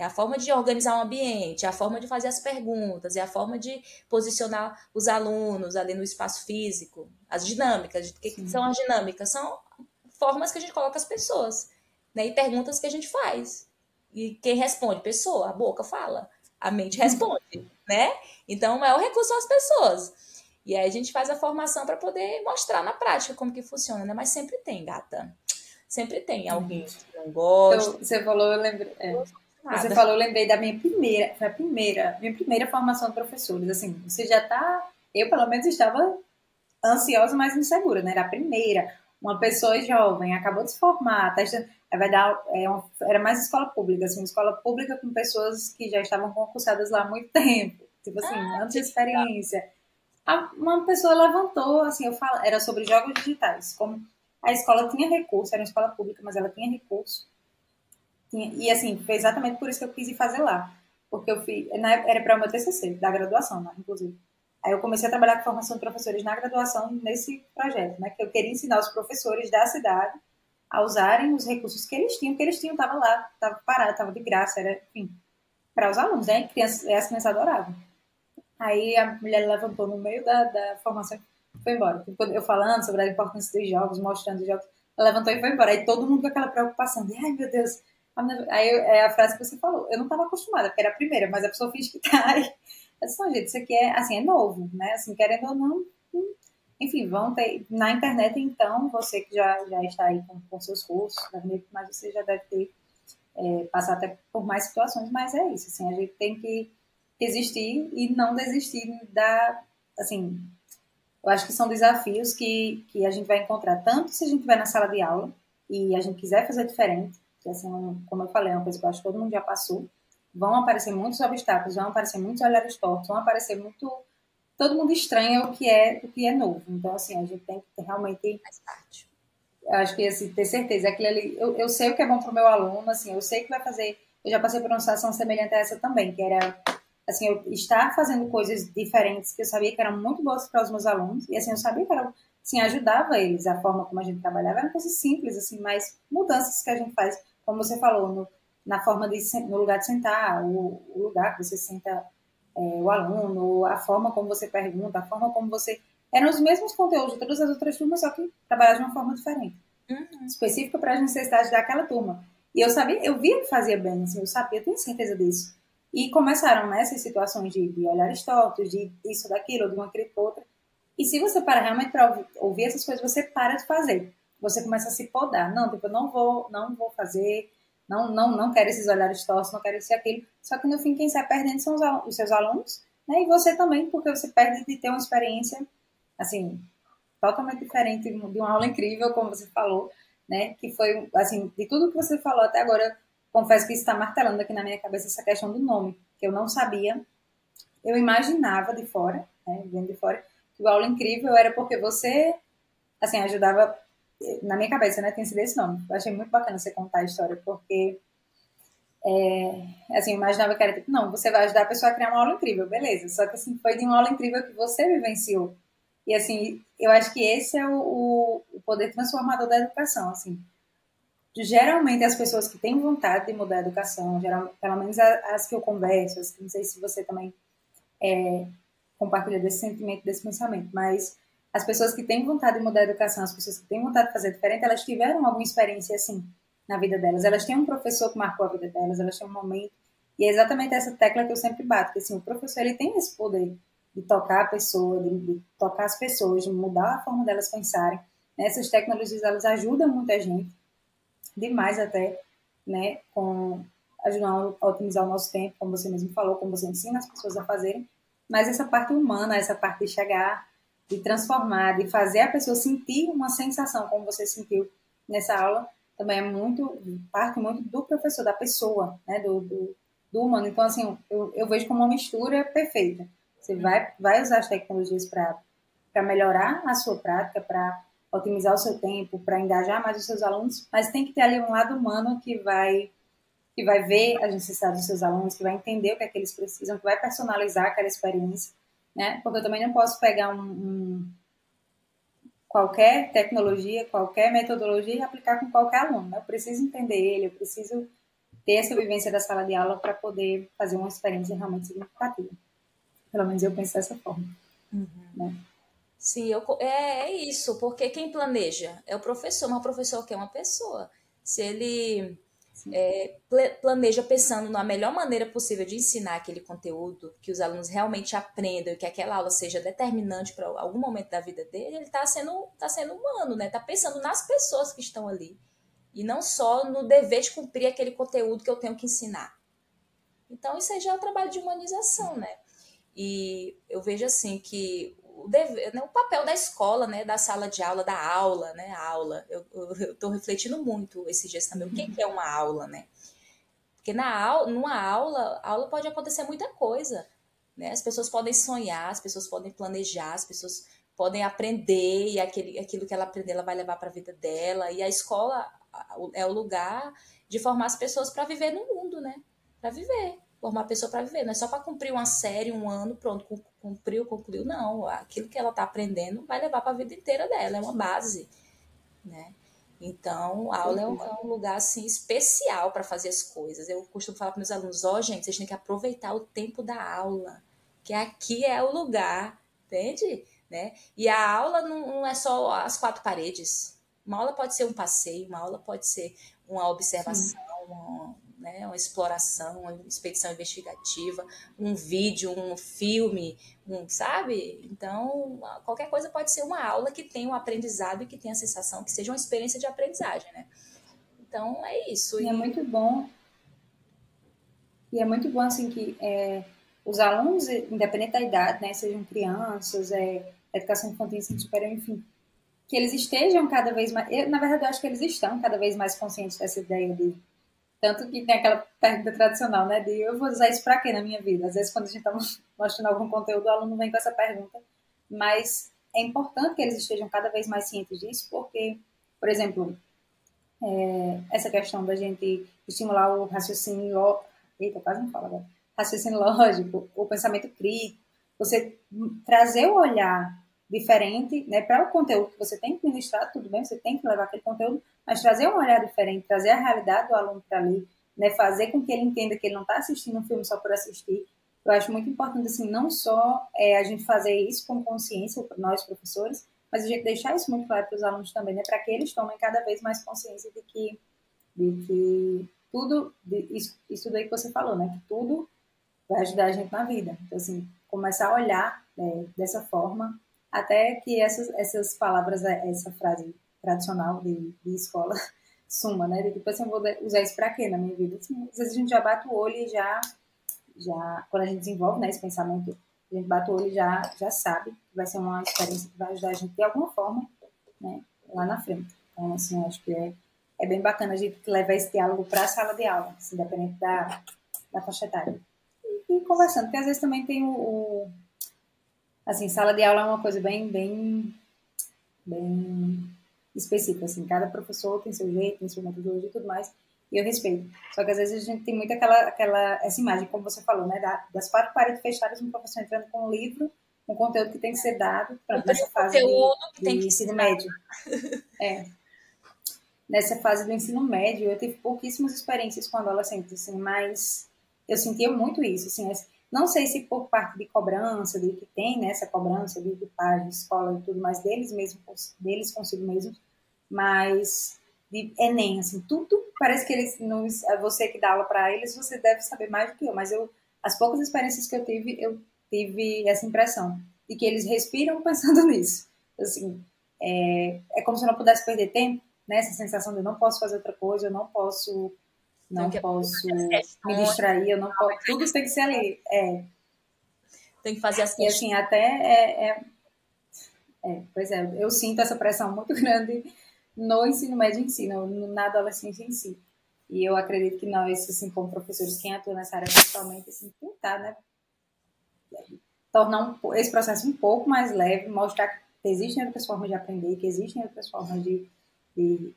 É a forma de organizar um ambiente, é a forma de fazer as perguntas, é a forma de posicionar os alunos ali no espaço físico, as dinâmicas. O que, que são as dinâmicas? São formas que a gente coloca as pessoas, né? E perguntas que a gente faz. E quem responde? Pessoa, a boca fala a mente responde, né? Então, o maior recurso são as pessoas. E aí a gente faz a formação para poder mostrar na prática como que funciona, né? Mas sempre tem, gata. Sempre tem alguém que não gosta. Então, você falou, eu lembrei. É. Você falou, eu lembrei da minha primeira, foi a primeira, minha primeira formação de professores. Assim, você já tá. Eu, pelo menos, estava ansiosa, mas insegura, né? Era a primeira. Uma pessoa jovem, acabou de se formar, tá vai dar, é uma, era mais escola pública, assim, escola pública com pessoas que já estavam concursadas lá há muito tempo, tipo assim, ah, anos de experiência. A, uma pessoa levantou, assim, eu falo, era sobre jogos digitais, como a escola tinha recurso, era uma escola pública, mas ela tinha recurso, tinha, e assim, foi exatamente por isso que eu quis ir fazer lá, porque eu fiz, era para o meu TCC, da graduação, né, inclusive. Aí eu comecei a trabalhar com formação de professores na graduação nesse projeto, né, que eu queria ensinar os professores da cidade a usarem os recursos que eles tinham, que eles tinham, estava lá, estava parado, estava de graça, era, enfim, para os alunos, né? Crianças, as crianças adoravam. Aí a mulher levantou no meio da, da formação e foi embora. Eu falando sobre a importância dos jogos, mostrando os jogos, ela levantou e foi embora. Aí todo mundo com aquela preocupação de, ai meu Deus. Aí é a frase que você falou. Eu não estava acostumada, porque era a primeira, mas a pessoa finge que tá. Eu disse, gente, isso aqui é, assim, é novo, né? Assim, querendo ou não, enfim, vão ter. Na internet, então, você que já, já está aí com, com seus cursos, mas você já deve ter é, passado até por mais situações, mas é isso, assim, a gente tem que existir e não desistir da. Assim, eu acho que são desafios que, que a gente vai encontrar, tanto se a gente estiver na sala de aula e a gente quiser fazer diferente, que assim, como eu falei, é uma coisa que eu acho que todo mundo já passou, vão aparecer muitos obstáculos, vão aparecer muitos olhares tortos, vão aparecer muito todo mundo estranha o que é o que é novo. Então, assim, a gente tem que realmente. Eu acho que assim, ter certeza. Aquilo ali, eu, eu sei o que é bom para o meu aluno, assim, eu sei que vai fazer. Eu já passei por uma situação semelhante a essa também, que era assim, eu estar fazendo coisas diferentes que eu sabia que eram muito boas para os meus alunos, e assim, eu sabia que era, assim, ajudava eles, a forma como a gente trabalhava, eram coisas simples, assim, mas mudanças que a gente faz, como você falou, no, na forma de, no lugar de sentar, o, o lugar que você senta é, o aluno, a forma como você pergunta, a forma como você. Eram os mesmos conteúdos de todas as outras turmas, só que trabalhar de uma forma diferente. Uhum. Específica para as necessidades daquela turma. E eu sabia, eu via que fazia bem, assim, eu sabia, eu tenho certeza disso. E começaram nessas né, situações de, de olhares tortos, de isso, daquilo, de uma crítica outra. E se você para realmente para ouvir, ouvir, essas coisas, você para de fazer. Você começa a se podar. Não, tipo, eu não vou, não vou fazer, não, não, não quero esses olhares tortos, não quero isso e aquilo. Só que no fim, quem sai perdendo são os, os seus alunos, né? E você também, porque você perde de ter uma experiência, assim, totalmente diferente de uma aula incrível, como você falou, né? Que foi, assim, de tudo que você falou até agora, confesso que está martelando aqui na minha cabeça essa questão do nome, que eu não sabia. Eu imaginava de fora, né? Vendo de fora, que o aula incrível era porque você, assim, ajudava na minha cabeça, né, tem sido esse nome. Eu achei muito bacana você contar a história, porque é, assim, eu imaginava que era tipo, não, você vai ajudar a pessoa a criar uma aula incrível, beleza. Só que assim, foi de uma aula incrível que você vivenciou. E assim, eu acho que esse é o, o poder transformador da educação, assim. Geralmente as pessoas que têm vontade de mudar a educação, geral, pelo menos as que eu converso, não sei se você também é, compartilha desse sentimento, desse pensamento, mas as pessoas que têm vontade de mudar a educação, as pessoas que têm vontade de fazer diferente, elas tiveram alguma experiência assim na vida delas. Elas têm um professor que marcou a vida delas, elas têm um momento. E é exatamente essa tecla que eu sempre bato, que assim, o professor ele tem esse poder de tocar a pessoa, de, de tocar as pessoas, de mudar a forma delas pensarem. Né? Essas tecnologias elas ajudam muita gente, demais até, né, com ajudando a otimizar o nosso tempo, como você mesmo falou, como você ensina as pessoas a fazerem. Mas essa parte humana, essa parte de chegar, de transformar, de fazer a pessoa sentir uma sensação como você sentiu nessa aula, também é muito, parte muito do professor, da pessoa, né, do, do, do humano. Então, assim, eu, eu vejo como uma mistura perfeita. Você vai, vai usar as tecnologias para melhorar a sua prática, para otimizar o seu tempo, para engajar mais os seus alunos, mas tem que ter ali um lado humano que vai que vai ver as necessidades dos seus alunos, que vai entender o que é que eles precisam, que vai personalizar aquela experiência, né? Porque eu também não posso pegar um, um qualquer tecnologia, qualquer metodologia e aplicar com qualquer aluno. Né? Eu preciso entender ele, eu preciso ter essa vivência da sala de aula para poder fazer uma experiência realmente significativa. Pelo menos eu penso dessa forma. Uhum. Né? Sim, eu, é, é isso, porque quem planeja é o professor, mas o professor quer uma pessoa. Se ele é, planeja pensando na melhor maneira possível de ensinar aquele conteúdo, que os alunos realmente aprendam, que aquela aula seja determinante para algum momento da vida dele, ele está sendo, tá sendo humano, né? Está pensando nas pessoas que estão ali. E não só no dever de cumprir aquele conteúdo que eu tenho que ensinar. Então, isso aí já é um trabalho de humanização, né? E eu vejo assim que o, dever, né, o papel da escola, né, da sala de aula, da aula, né, aula. Eu estou refletindo muito esses dias também. O que, que é uma aula, né? Porque na aula, numa aula, aula pode acontecer muita coisa, né? As pessoas podem sonhar, as pessoas podem planejar, as pessoas podem aprender e aquele, aquilo que ela aprender ela vai levar para a vida dela. E a escola é o lugar de formar as pessoas para viver no mundo, né? Para viver formar a pessoa para viver. Não é só para cumprir uma série, um ano, pronto, cumpriu, concluiu. Não, aquilo que ela está aprendendo vai levar para a vida inteira dela, é uma base, né? Então, a aula é um, é um lugar assim especial para fazer as coisas. Eu costumo falar para meus alunos: ó, oh, gente, vocês têm que aproveitar o tempo da aula, que aqui é o lugar, entende? Né? E a aula não, não é só as quatro paredes. Uma aula pode ser um passeio, uma aula pode ser uma observação, uma, né? Uma exploração, uma expedição investigativa, um vídeo, um filme, um, sabe? Então, qualquer coisa pode ser uma aula que tenha um aprendizado e que tenha a sensação que seja uma experiência de aprendizagem, né? Então, é isso. E, é e... é muito bom. E é muito bom, assim, que é, os alunos, independente da idade, né? Sejam crianças, é, educação infantil, ensino superior, enfim, que eles estejam cada vez mais. Eu, na verdade, eu acho que eles estão cada vez mais conscientes dessa ideia de tanto que tem aquela pergunta tradicional, né? De eu vou usar isso para quê na minha vida? Às vezes, quando a gente está mostrando algum conteúdo, o aluno vem com essa pergunta. Mas é importante que eles estejam cada vez mais cientes disso, porque, por exemplo, é, essa questão da gente estimular o raciocínio. Lo... Eita, quase não fala agora. Raciocínio lógico, o pensamento crítico, você trazer o olhar diferente, né, para o conteúdo que você tem que ministrar, tudo bem, você tem que levar aquele conteúdo, mas trazer um olhar diferente, trazer a realidade do aluno para ali, né, fazer com que ele entenda que ele não está assistindo um filme só por assistir. Eu acho muito importante, assim, não só é, a gente fazer isso com consciência, nós professores, mas a gente deixar isso muito claro para os alunos também, né, para que eles tomem cada vez mais consciência de que, de que tudo, de, isso, isso daí que você falou, né, que tudo vai ajudar a gente na vida. Então, assim, começar a olhar é, dessa forma até que essas, essas palavras, é, essa frase tradicional de, de escola suma, né? De tipo assim, eu vou usar isso para quê na minha vida? Assim, às vezes a gente já bate o olho e já, já quando a gente desenvolve né, esse pensamento, a gente bate o olho e já, já sabe que vai ser uma experiência que vai ajudar a gente de alguma forma, né? Lá na frente. Então, assim, acho que é, é bem bacana a gente levar esse diálogo para a sala de aula, assim, independente da, da faixa etária. E, e conversando, porque às vezes também tem o, o assim, sala de aula é uma coisa bem, bem, bem específico, assim, cada professor tem seu jeito, tem sua metodologia e tudo mais, e eu respeito. Só que às vezes a gente tem muito aquela, aquela essa imagem, como você falou, né, das quatro paredes fechadas, um professor entrando com um livro, um conteúdo que tem que ser dado para essa fase de, de ensino médio. É. Nessa fase do ensino médio, eu tive pouquíssimas experiências com adolescentes, assim, mas eu sentia muito isso, assim, não sei se por parte de cobrança, de que tem né, essa cobrança de, pais, de escola e tudo mais, deles mesmo, deles consigo mesmo, mas de Enem, assim, tudo parece que eles, é você que dá aula para eles, você deve saber mais do que eu, mas eu, as poucas experiências que eu tive, eu tive essa impressão de que eles respiram pensando nisso, assim, é, é como se eu não pudesse perder tempo, né, essa sensação de eu não posso fazer outra coisa, eu não posso não posso me distrair, eu não posso. Tudo tem que ser ali. É. Tem que fazer assim. E assim, até é, é, é, Pois é, eu sinto essa pressão muito grande no ensino médio em si, no, na adolescência em si. E eu acredito que nós, assim, como professores, quem atua nessa área principalmente, assim, tentar, né? Tornar um, esse processo um pouco mais leve, mostrar que existem outras formas de aprender, que existem outras formas de. de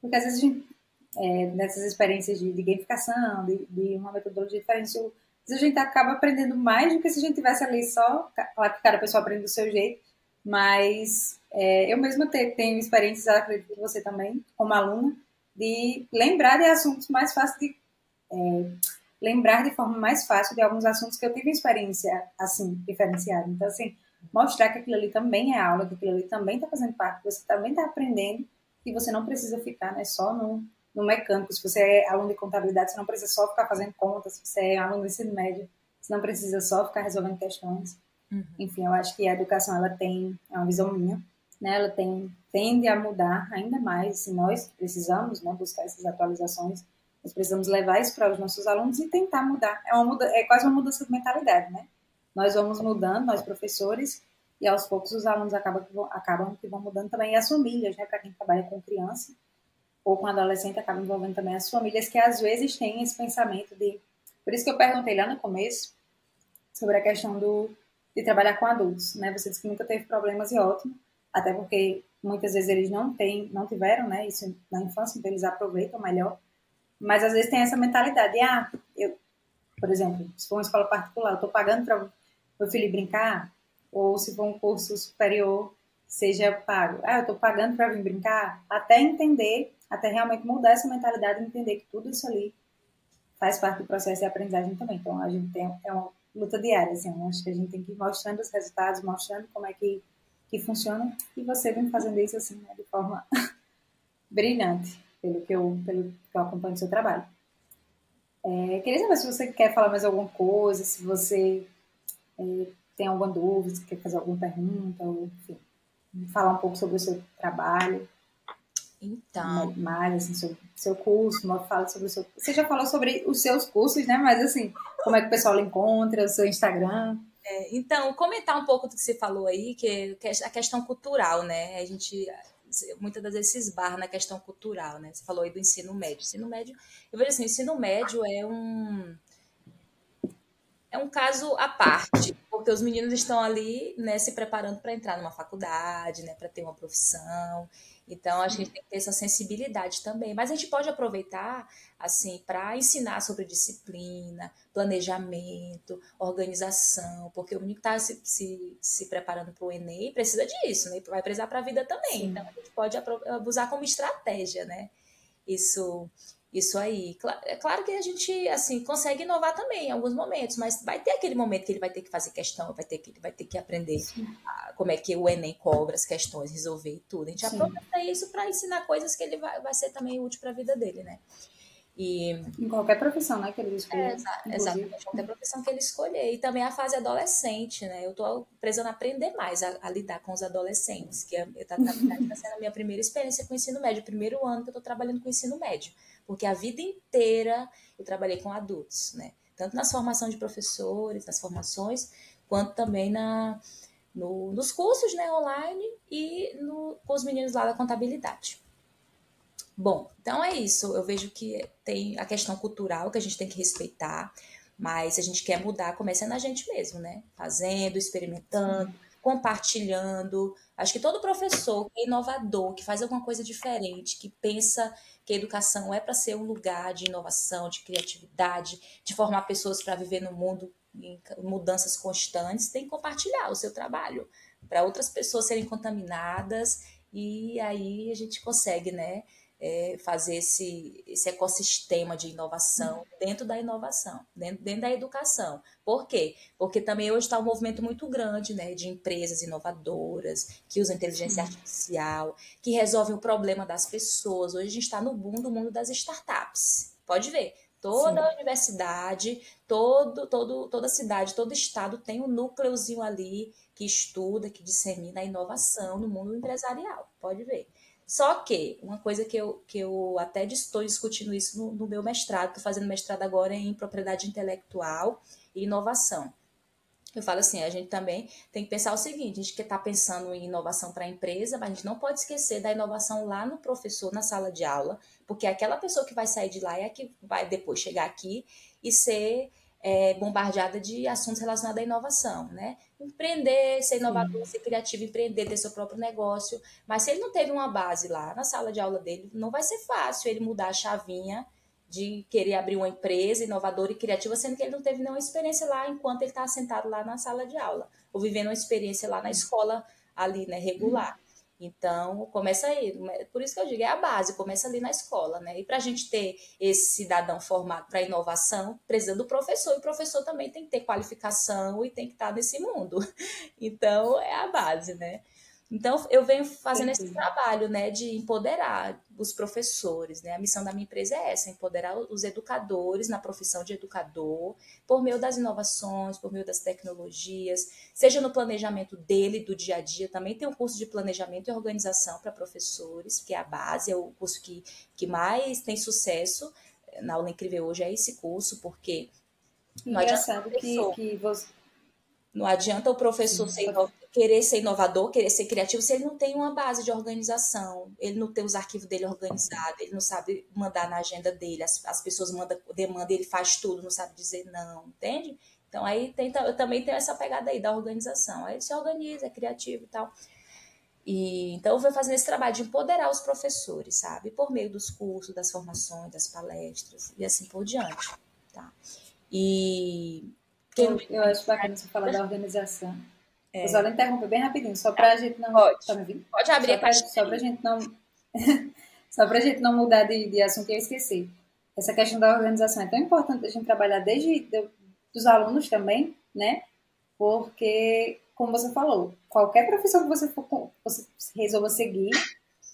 porque às vezes a gente é, nessas experiências de, de gamificação, de, de, uma metodologia diferente, a gente acaba aprendendo mais do que se a gente tivesse ali só, claro que cada pessoa aprende do seu jeito, mas é, eu mesma tenho experiências, acredito que você também, como aluna, de lembrar de assuntos mais fáceis de é, lembrar de forma mais fácil de alguns assuntos que eu tive experiência assim diferenciada. Então assim, mostrar que aquilo ali também é aula, que aquilo ali também está fazendo parte, que você também está aprendendo e você não precisa ficar né, só no no mecânico. Se você é aluno de contabilidade, você não precisa só ficar fazendo contas. Se você é aluno de ensino médio, você não precisa só ficar resolvendo questões. Uhum. Enfim, eu acho que a educação ela tem é uma visão minha, né? Ela tem tende a mudar ainda mais. Se nós precisamos, né, buscar essas atualizações, nós precisamos levar isso para os nossos alunos e tentar mudar. É uma muda, é quase uma mudança de mentalidade, né? Nós vamos mudando, nós professores, e aos poucos os alunos acabam que vão, acabam que vão mudando também, e as famílias, né, para quem trabalha com criança, ou com adolescente acaba envolvendo também as famílias que às vezes têm esse pensamento de. Por isso que eu perguntei lá no começo sobre a questão do, de trabalhar com adultos, né? Você disse que nunca teve problemas e ótimo, até porque muitas vezes eles não têm, não tiveram, né? Isso na infância, então eles aproveitam melhor. Mas às vezes tem essa mentalidade, ah, eu, por exemplo, se for uma escola particular, eu estou pagando para meu filho brincar, ou se for um curso superior, seja pago. Ah, eu estou pagando para vir brincar, até entender até realmente mudar essa mentalidade e entender que tudo isso ali faz parte do processo de aprendizagem também. Então, a gente tem é uma luta diária, assim, acho que a gente tem que ir mostrando os resultados, mostrando como é que, que funciona, e você vem fazendo isso, assim, né, de forma brilhante, pelo que eu, pelo que eu acompanho o seu trabalho. É, queria saber se você quer falar mais alguma coisa, se você é, tem alguma dúvida, se quer fazer alguma pergunta, ou, enfim, falar um pouco sobre o seu trabalho. Então. Mais, assim, sobre seu curso, fala sobre o seu. Você já falou sobre os seus cursos, né? Mas assim, como é que o pessoal encontra, o seu Instagram? É, então, comentar um pouco do que você falou aí, que é a questão cultural, né? A gente muitas das vezes se esbarra na questão cultural, né? Você falou aí do ensino médio. Ensino médio, eu vejo assim, o ensino médio é um é um caso à parte, porque os meninos estão ali, né, se preparando para entrar numa faculdade, né, para ter uma profissão. Então a gente tem que ter essa sensibilidade também. Mas a gente pode aproveitar assim para ensinar sobre disciplina, planejamento, organização, porque o menino que está se, se, se, preparando para o Enem precisa disso, né? Vai precisar para a vida também. Sim. Então a gente pode usar como estratégia, né? Isso isso aí. É claro que a gente, assim, consegue inovar também em alguns momentos, mas vai ter aquele momento que ele vai ter que fazer questão, vai ter que, vai ter que aprender a, como é que o Enem cobra as questões, resolver tudo. A gente Sim. aproveita isso para ensinar coisas que ele vai, vai ser também útil para a vida dele, né? E, em qualquer profissão, né, que ele escolher. É, exatamente, qualquer profissão que ele escolher. E também a fase adolescente, né? Eu estou precisando aprender mais a, a, lidar com os adolescentes, que é, tá, tá, tá sendo a minha primeira experiência com o ensino médio, primeiro ano que eu estou trabalhando com o ensino médio. Porque a vida inteira eu trabalhei com adultos, né? Tanto nas formações de professores, nas formações, quanto também na, no, nos cursos né, online e no, com os meninos lá da contabilidade. Bom, então é isso. Eu vejo que tem a questão cultural que a gente tem que respeitar, mas se a gente quer mudar, começa na gente mesmo, né? Fazendo, experimentando, compartilhando. Acho que todo professor que é inovador, que faz alguma coisa diferente, que pensa que a educação é para ser um lugar de inovação, de criatividade, de formar pessoas para viver no mundo em mudanças constantes, tem que compartilhar o seu trabalho para outras pessoas serem contaminadas e aí a gente consegue, né? É, fazer esse, esse ecossistema de inovação dentro da inovação, dentro, dentro da educação. Por quê? Porque também hoje está um movimento muito grande né, de empresas inovadoras, que usam inteligência artificial, que resolvem o problema das pessoas. Hoje a gente está no boom do mundo das startups. Pode ver, Toda Sim. universidade, todo, todo, toda cidade, todo estado tem um núcleozinho ali que estuda, que dissemina a inovação no mundo empresarial. Pode ver. Só que, uma coisa que eu, que eu até estou discutindo isso no, no meu mestrado, estou fazendo mestrado agora em propriedade intelectual e inovação. Eu falo assim, a gente também tem que pensar o seguinte, a gente que está pensando em inovação para a empresa, mas a gente não pode esquecer da inovação lá no professor, na sala de aula, porque aquela pessoa que vai sair de lá é a que vai depois chegar aqui e ser é, bombardeada de assuntos relacionados à inovação, né? Empreender, ser inovador, Sim. ser criativo, empreender, ter seu próprio negócio. Mas se ele não teve uma base lá na sala de aula dele, não vai ser fácil ele mudar a chavinha de querer abrir uma empresa inovadora e criativa, sendo que ele não teve nenhuma experiência lá enquanto ele está sentado lá na sala de aula, ou vivendo uma experiência lá na escola ali, né, regular. Então, começa aí. Por isso que eu digo, é a base, começa ali na escola, né? E para a gente ter esse cidadão formado para inovação, precisa do professor, e o professor também tem que ter qualificação e tem que estar nesse mundo. Então, é a base, né? Então, eu venho fazendo esse trabalho, né, de empoderar os professores, né? A missão da minha empresa é essa, empoderar os educadores na profissão de educador, por meio das inovações, por meio das tecnologias, seja no planejamento dele, do dia a dia, também tem um curso de planejamento e organização para professores, que é a base, é o curso que, que mais tem sucesso. Na aula incrível hoje, é esse curso, porque não Engraçado adianta que, que você... Não adianta o professor ser querer ser inovador, querer ser criativo, se ele não tem uma base de organização, ele não tem os arquivos dele organizados, ele não sabe mandar na agenda dele, as, as pessoas mandam demanda, ele faz tudo, não sabe dizer não, entende? Então aí tem, eu também tenho essa pegada aí da organização. Aí ele se organiza, é criativo e tal. E, então eu vou fazendo esse trabalho de empoderar os professores, sabe? Por meio dos cursos, das formações, das palestras e assim por diante, tá? E quem... eu, eu acho bacana você falar da organização. É. Só interromper bem rapidinho, só para a gente não. Pode, tá Pode abrir só para a gente não. só para a gente não mudar de, de assunto e eu esqueci. Essa questão da organização é tão importante a gente trabalhar desde de, dos alunos também, né? Porque, como você falou, qualquer profissão que você, for, você resolva seguir,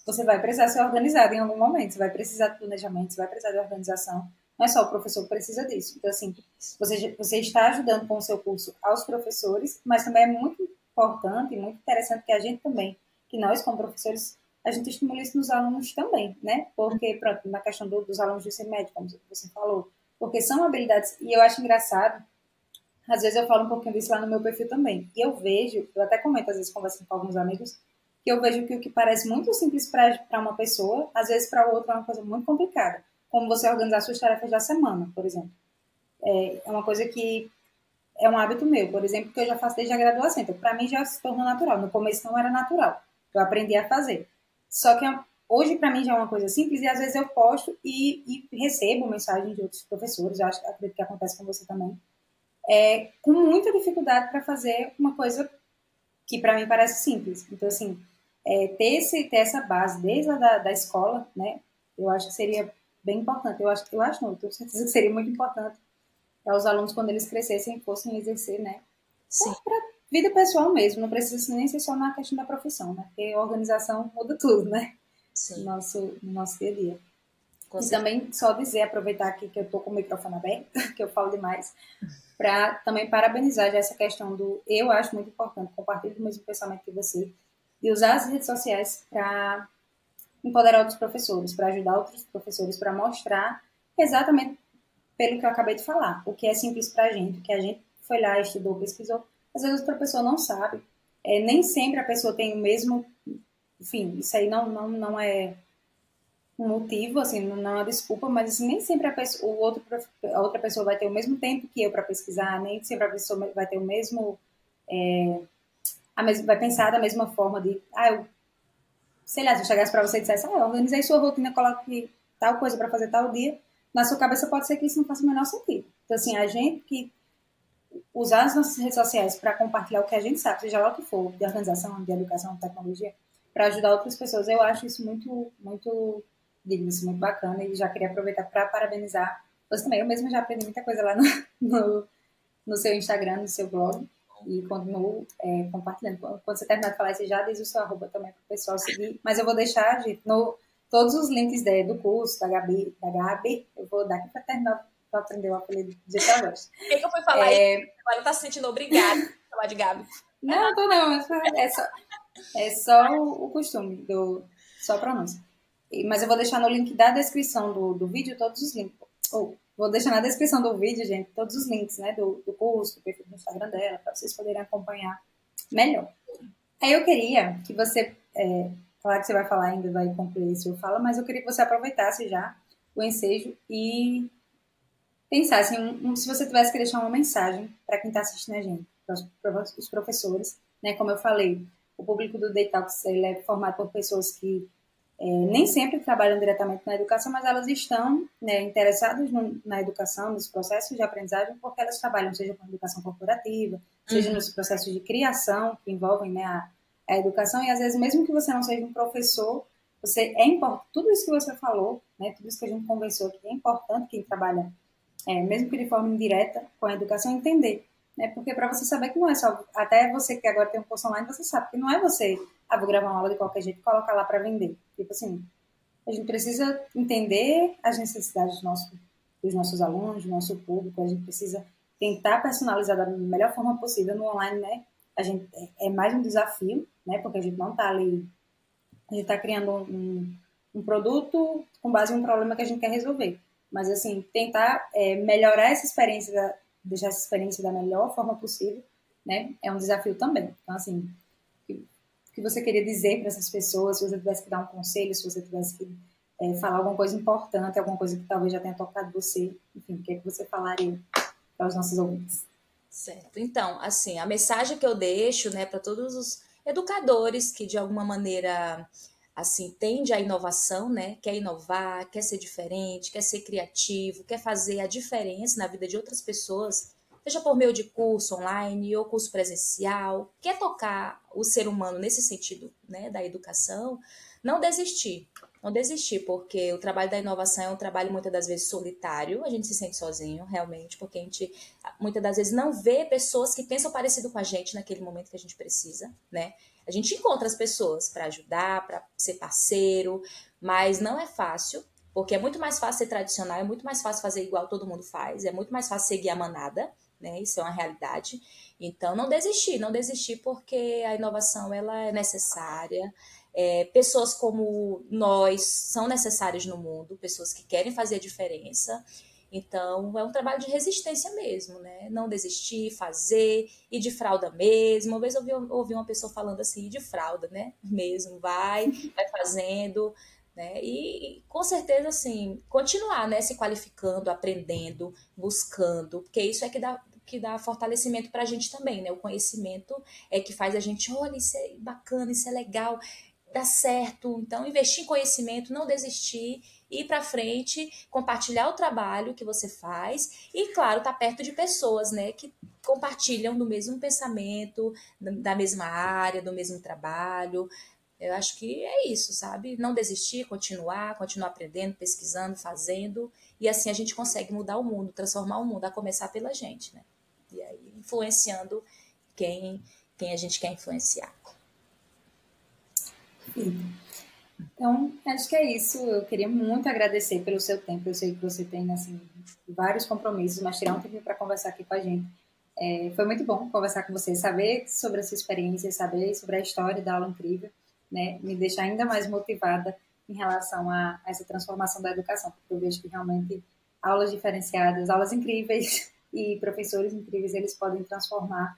você vai precisar ser organizado em algum momento. Você vai precisar de planejamento, você vai precisar de organização. Não é só o professor que precisa disso. Então, assim, você, você está ajudando com o seu curso aos professores, mas também é muito importante e muito interessante que a gente também, que nós como professores, a gente estimule isso nos alunos também, né? Porque, pronto, na questão do, dos alunos de ensino médio, como você falou, porque são habilidades, e eu acho engraçado, às vezes eu falo um pouquinho disso lá no meu perfil também, e eu vejo, eu até comento às vezes conversando com alguns amigos, que eu vejo que o que parece muito simples para uma pessoa, às vezes para outra é uma coisa muito complicada como você organizar suas tarefas da semana, por exemplo. É, é uma coisa que é um hábito meu, por exemplo, que eu já faço desde a graduação. Então, para mim já se tornou natural. No começo não era natural. Eu aprendi a fazer. Só que hoje para mim já é uma coisa simples e às vezes eu posto e, e recebo mensagens de outros professores. Eu acho acredito que acontece com você também. É, com muita dificuldade para fazer uma coisa que para mim parece simples. Então assim, é, ter, esse, ter essa base desde a da, da escola, né? Eu acho que seria bem importante. Eu acho, eu acho não, tenho certeza que seria muito importante para os alunos, quando eles crescessem, fossem exercer, né? Sim. Para vida pessoal mesmo, não precisa nem ser só na questão da profissão, né? Porque a organização muda tudo, né? Sim. No nosso, no nosso dia a dia. Com e certeza. também só dizer, aproveitar aqui que eu estou com o microfone aberto, que eu falo demais, para também parabenizar já essa questão do. Eu acho muito importante, compartilhar o mesmo pensamento que você, de usar as redes sociais para empoderar outros professores, para ajudar outros professores, para mostrar exatamente pelo que eu acabei de falar, o que é simples para a gente, o que a gente foi lá, estudou, pesquisou. Às vezes outra pessoa não sabe. É, nem sempre a pessoa tem o mesmo. Enfim, isso aí não, não, não é um motivo, assim, não é uma desculpa, mas assim, nem sempre a, pessoa, o outro, a outra pessoa vai ter o mesmo tempo que eu para pesquisar, nem sempre a pessoa vai ter o mesmo. É, a mesma, vai pensar da mesma forma de, ah, eu, sei lá, se eu chegasse para você e dissesse, ah, organizei sua rotina, coloque tal coisa para fazer tal dia, na sua cabeça pode ser que isso não faça o menor sentido. Então, assim, a gente que usar as nossas redes sociais para compartilhar o que a gente sabe, seja lá o que for, de organização, de educação, de tecnologia, para ajudar outras pessoas, eu acho isso muito, muito digno, isso muito bacana e já queria aproveitar para parabenizar você também. Eu mesma já aprendi muita coisa lá no, no, no seu Instagram, no seu blog e continuo é, compartilhando. Quando você terminar de falar, você já diz o seu arroba também para o pessoal seguir. Mas eu vou deixar, gente, no, todos os links de, do curso, da Gabi, da Gabi, eu vou dar aqui para terminar para aprender o apelido de Carlos. Por que, que eu fui falar é... Agora tá se sentindo obrigada a falar de Gabi. Não, tô não, é só, é só o costume, do, só a pronúncia. Mas eu vou deixar no link da descrição do, do vídeo todos os links. Ou, vou deixar na descrição do vídeo, gente, todos os links, né, do, do curso, do perfil do Instagram dela, para vocês poderem acompanhar melhor. Aí eu queria que você, é, claro que você vai falar ainda, vai concluir seu fala, mas eu queria que você aproveitasse já o ensejo e pensasse, um, se você tivesse que deixar uma mensagem para quem está assistindo a gente, para os professores, né, como eu falei, o público do Daytalks é formado por pessoas que é, nem sempre trabalham diretamente na educação, mas elas estão né, interessadas no, na educação, nos processos de aprendizagem, porque elas trabalham, seja com educação corporativa, uhum. seja nos processos de criação, que envolvem né, a, a, educação, e às vezes, mesmo que você não seja um professor, você é importante, tudo isso que você falou, né, tudo isso que a gente conversou aqui, é importante quem trabalha, é, mesmo que de forma indireta, com a educação, entender. Né, porque para você saber que não é só, até você que agora tem um curso online, você sabe que não é você ah, vou gravar uma aula de qualquer jeito e colocar lá para vender. Tipo assim, a gente precisa entender as necessidades dos nossos, dos nossos alunos, do nosso público, a gente precisa tentar personalizar da melhor forma possível no online, né? A gente é, é mais um desafio, né? Porque a gente não está ali, a gente está criando um, um, produto com base em um problema que a gente quer resolver. Mas assim, tentar é, melhorar essa experiência, deixar essa experiência da melhor forma possível, né? É um desafio também. Então assim, que você queria dizer para essas pessoas, se você tivesse que dar um conselho, se você tivesse que é, falar alguma coisa importante, alguma coisa que talvez já tenha tocado você, enfim, o que, é que você falaria para os nossos ouvintes? Certo. Então, assim, a mensagem que eu deixo, né, para todos os educadores que de alguma maneira assim tende à inovação, né, quer inovar, quer ser diferente, quer ser criativo, quer fazer a diferença na vida de outras pessoas, seja por meio de curso online ou curso presencial, quer tocar o ser humano nesse sentido né, da educação, não desistir. Não desistir, porque o trabalho da inovação é um trabalho muitas das vezes solitário, a gente se sente sozinho, realmente, porque a gente muitas das vezes não vê pessoas que pensam parecido com a gente naquele momento que a gente precisa, né? A gente encontra as pessoas para ajudar, para ser parceiro, mas não é fácil, porque é muito mais fácil ser tradicional, é muito mais fácil fazer igual todo mundo faz, é muito mais fácil seguir a manada, né? Isso é uma realidade. Então, não desistir, não desistir porque a inovação ela é necessária. É, pessoas como nós são necessárias no mundo, pessoas que querem fazer a diferença. Então, é um trabalho de resistência mesmo, né? Não desistir, fazer, e de fralda mesmo. Uma vez eu ouvi, ouvi uma pessoa falando assim, de fralda, né? Mesmo, vai, vai fazendo, né? E, com certeza, assim, continuar, né? Se qualificando, aprendendo, buscando, porque isso é que dá, que dá fortalecimento para a gente também, né? O conhecimento é que faz a gente, olha, isso é bacana, isso é legal, dá certo. Então, investir em conhecimento, não desistir, ir para frente, compartilhar o trabalho que você faz e, claro, estar tá perto de pessoas, né? Que compartilham do mesmo pensamento, da mesma área, do mesmo trabalho. Eu acho que é isso, sabe? Não desistir, continuar, continuar aprendendo, pesquisando, fazendo, e assim a gente consegue mudar o mundo, transformar o mundo, a começar pela gente, né? E aí influenciando quem, quem a gente quer influenciar. Então, acho que é isso. Eu queria muito agradecer pelo seu tempo. Eu sei que você tem assim, vários compromissos, mas tirar um tempo para conversar aqui com a gente. É, foi muito bom conversar com você, saber sobre a sua experiência, saber sobre a história da aula incrível, né? Me deixar ainda mais motivada em relação a, a essa transformação da educação, porque eu vejo que realmente aulas diferenciadas, aulas incríveis, e professores incríveis, eles podem transformar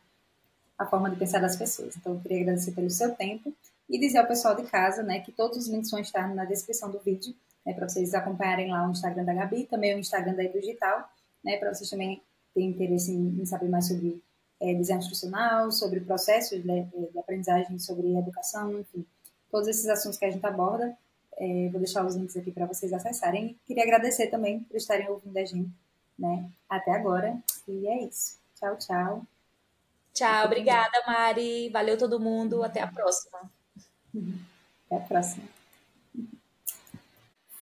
a forma de pensar das pessoas. Então, eu queria agradecer pelo seu tempo e dizer ao pessoal de casa, né, que todos os links vão estar na descrição do vídeo, né, para vocês acompanharem lá o Instagram da Gabi, também o Instagram da Digital, né, para vocês também terem interesse em, em, saber mais sobre é, design instrucional, sobre processos de, de, aprendizagem, sobre educação, enfim, todos esses assuntos que a gente aborda. É, vou deixar os links aqui para vocês acessarem. Queria agradecer também por estarem ouvindo a gente, né? Até agora. E é isso. Tchau, tchau. Tchau, obrigada, Mari. Valeu todo mundo. Até a próxima. Até a próxima.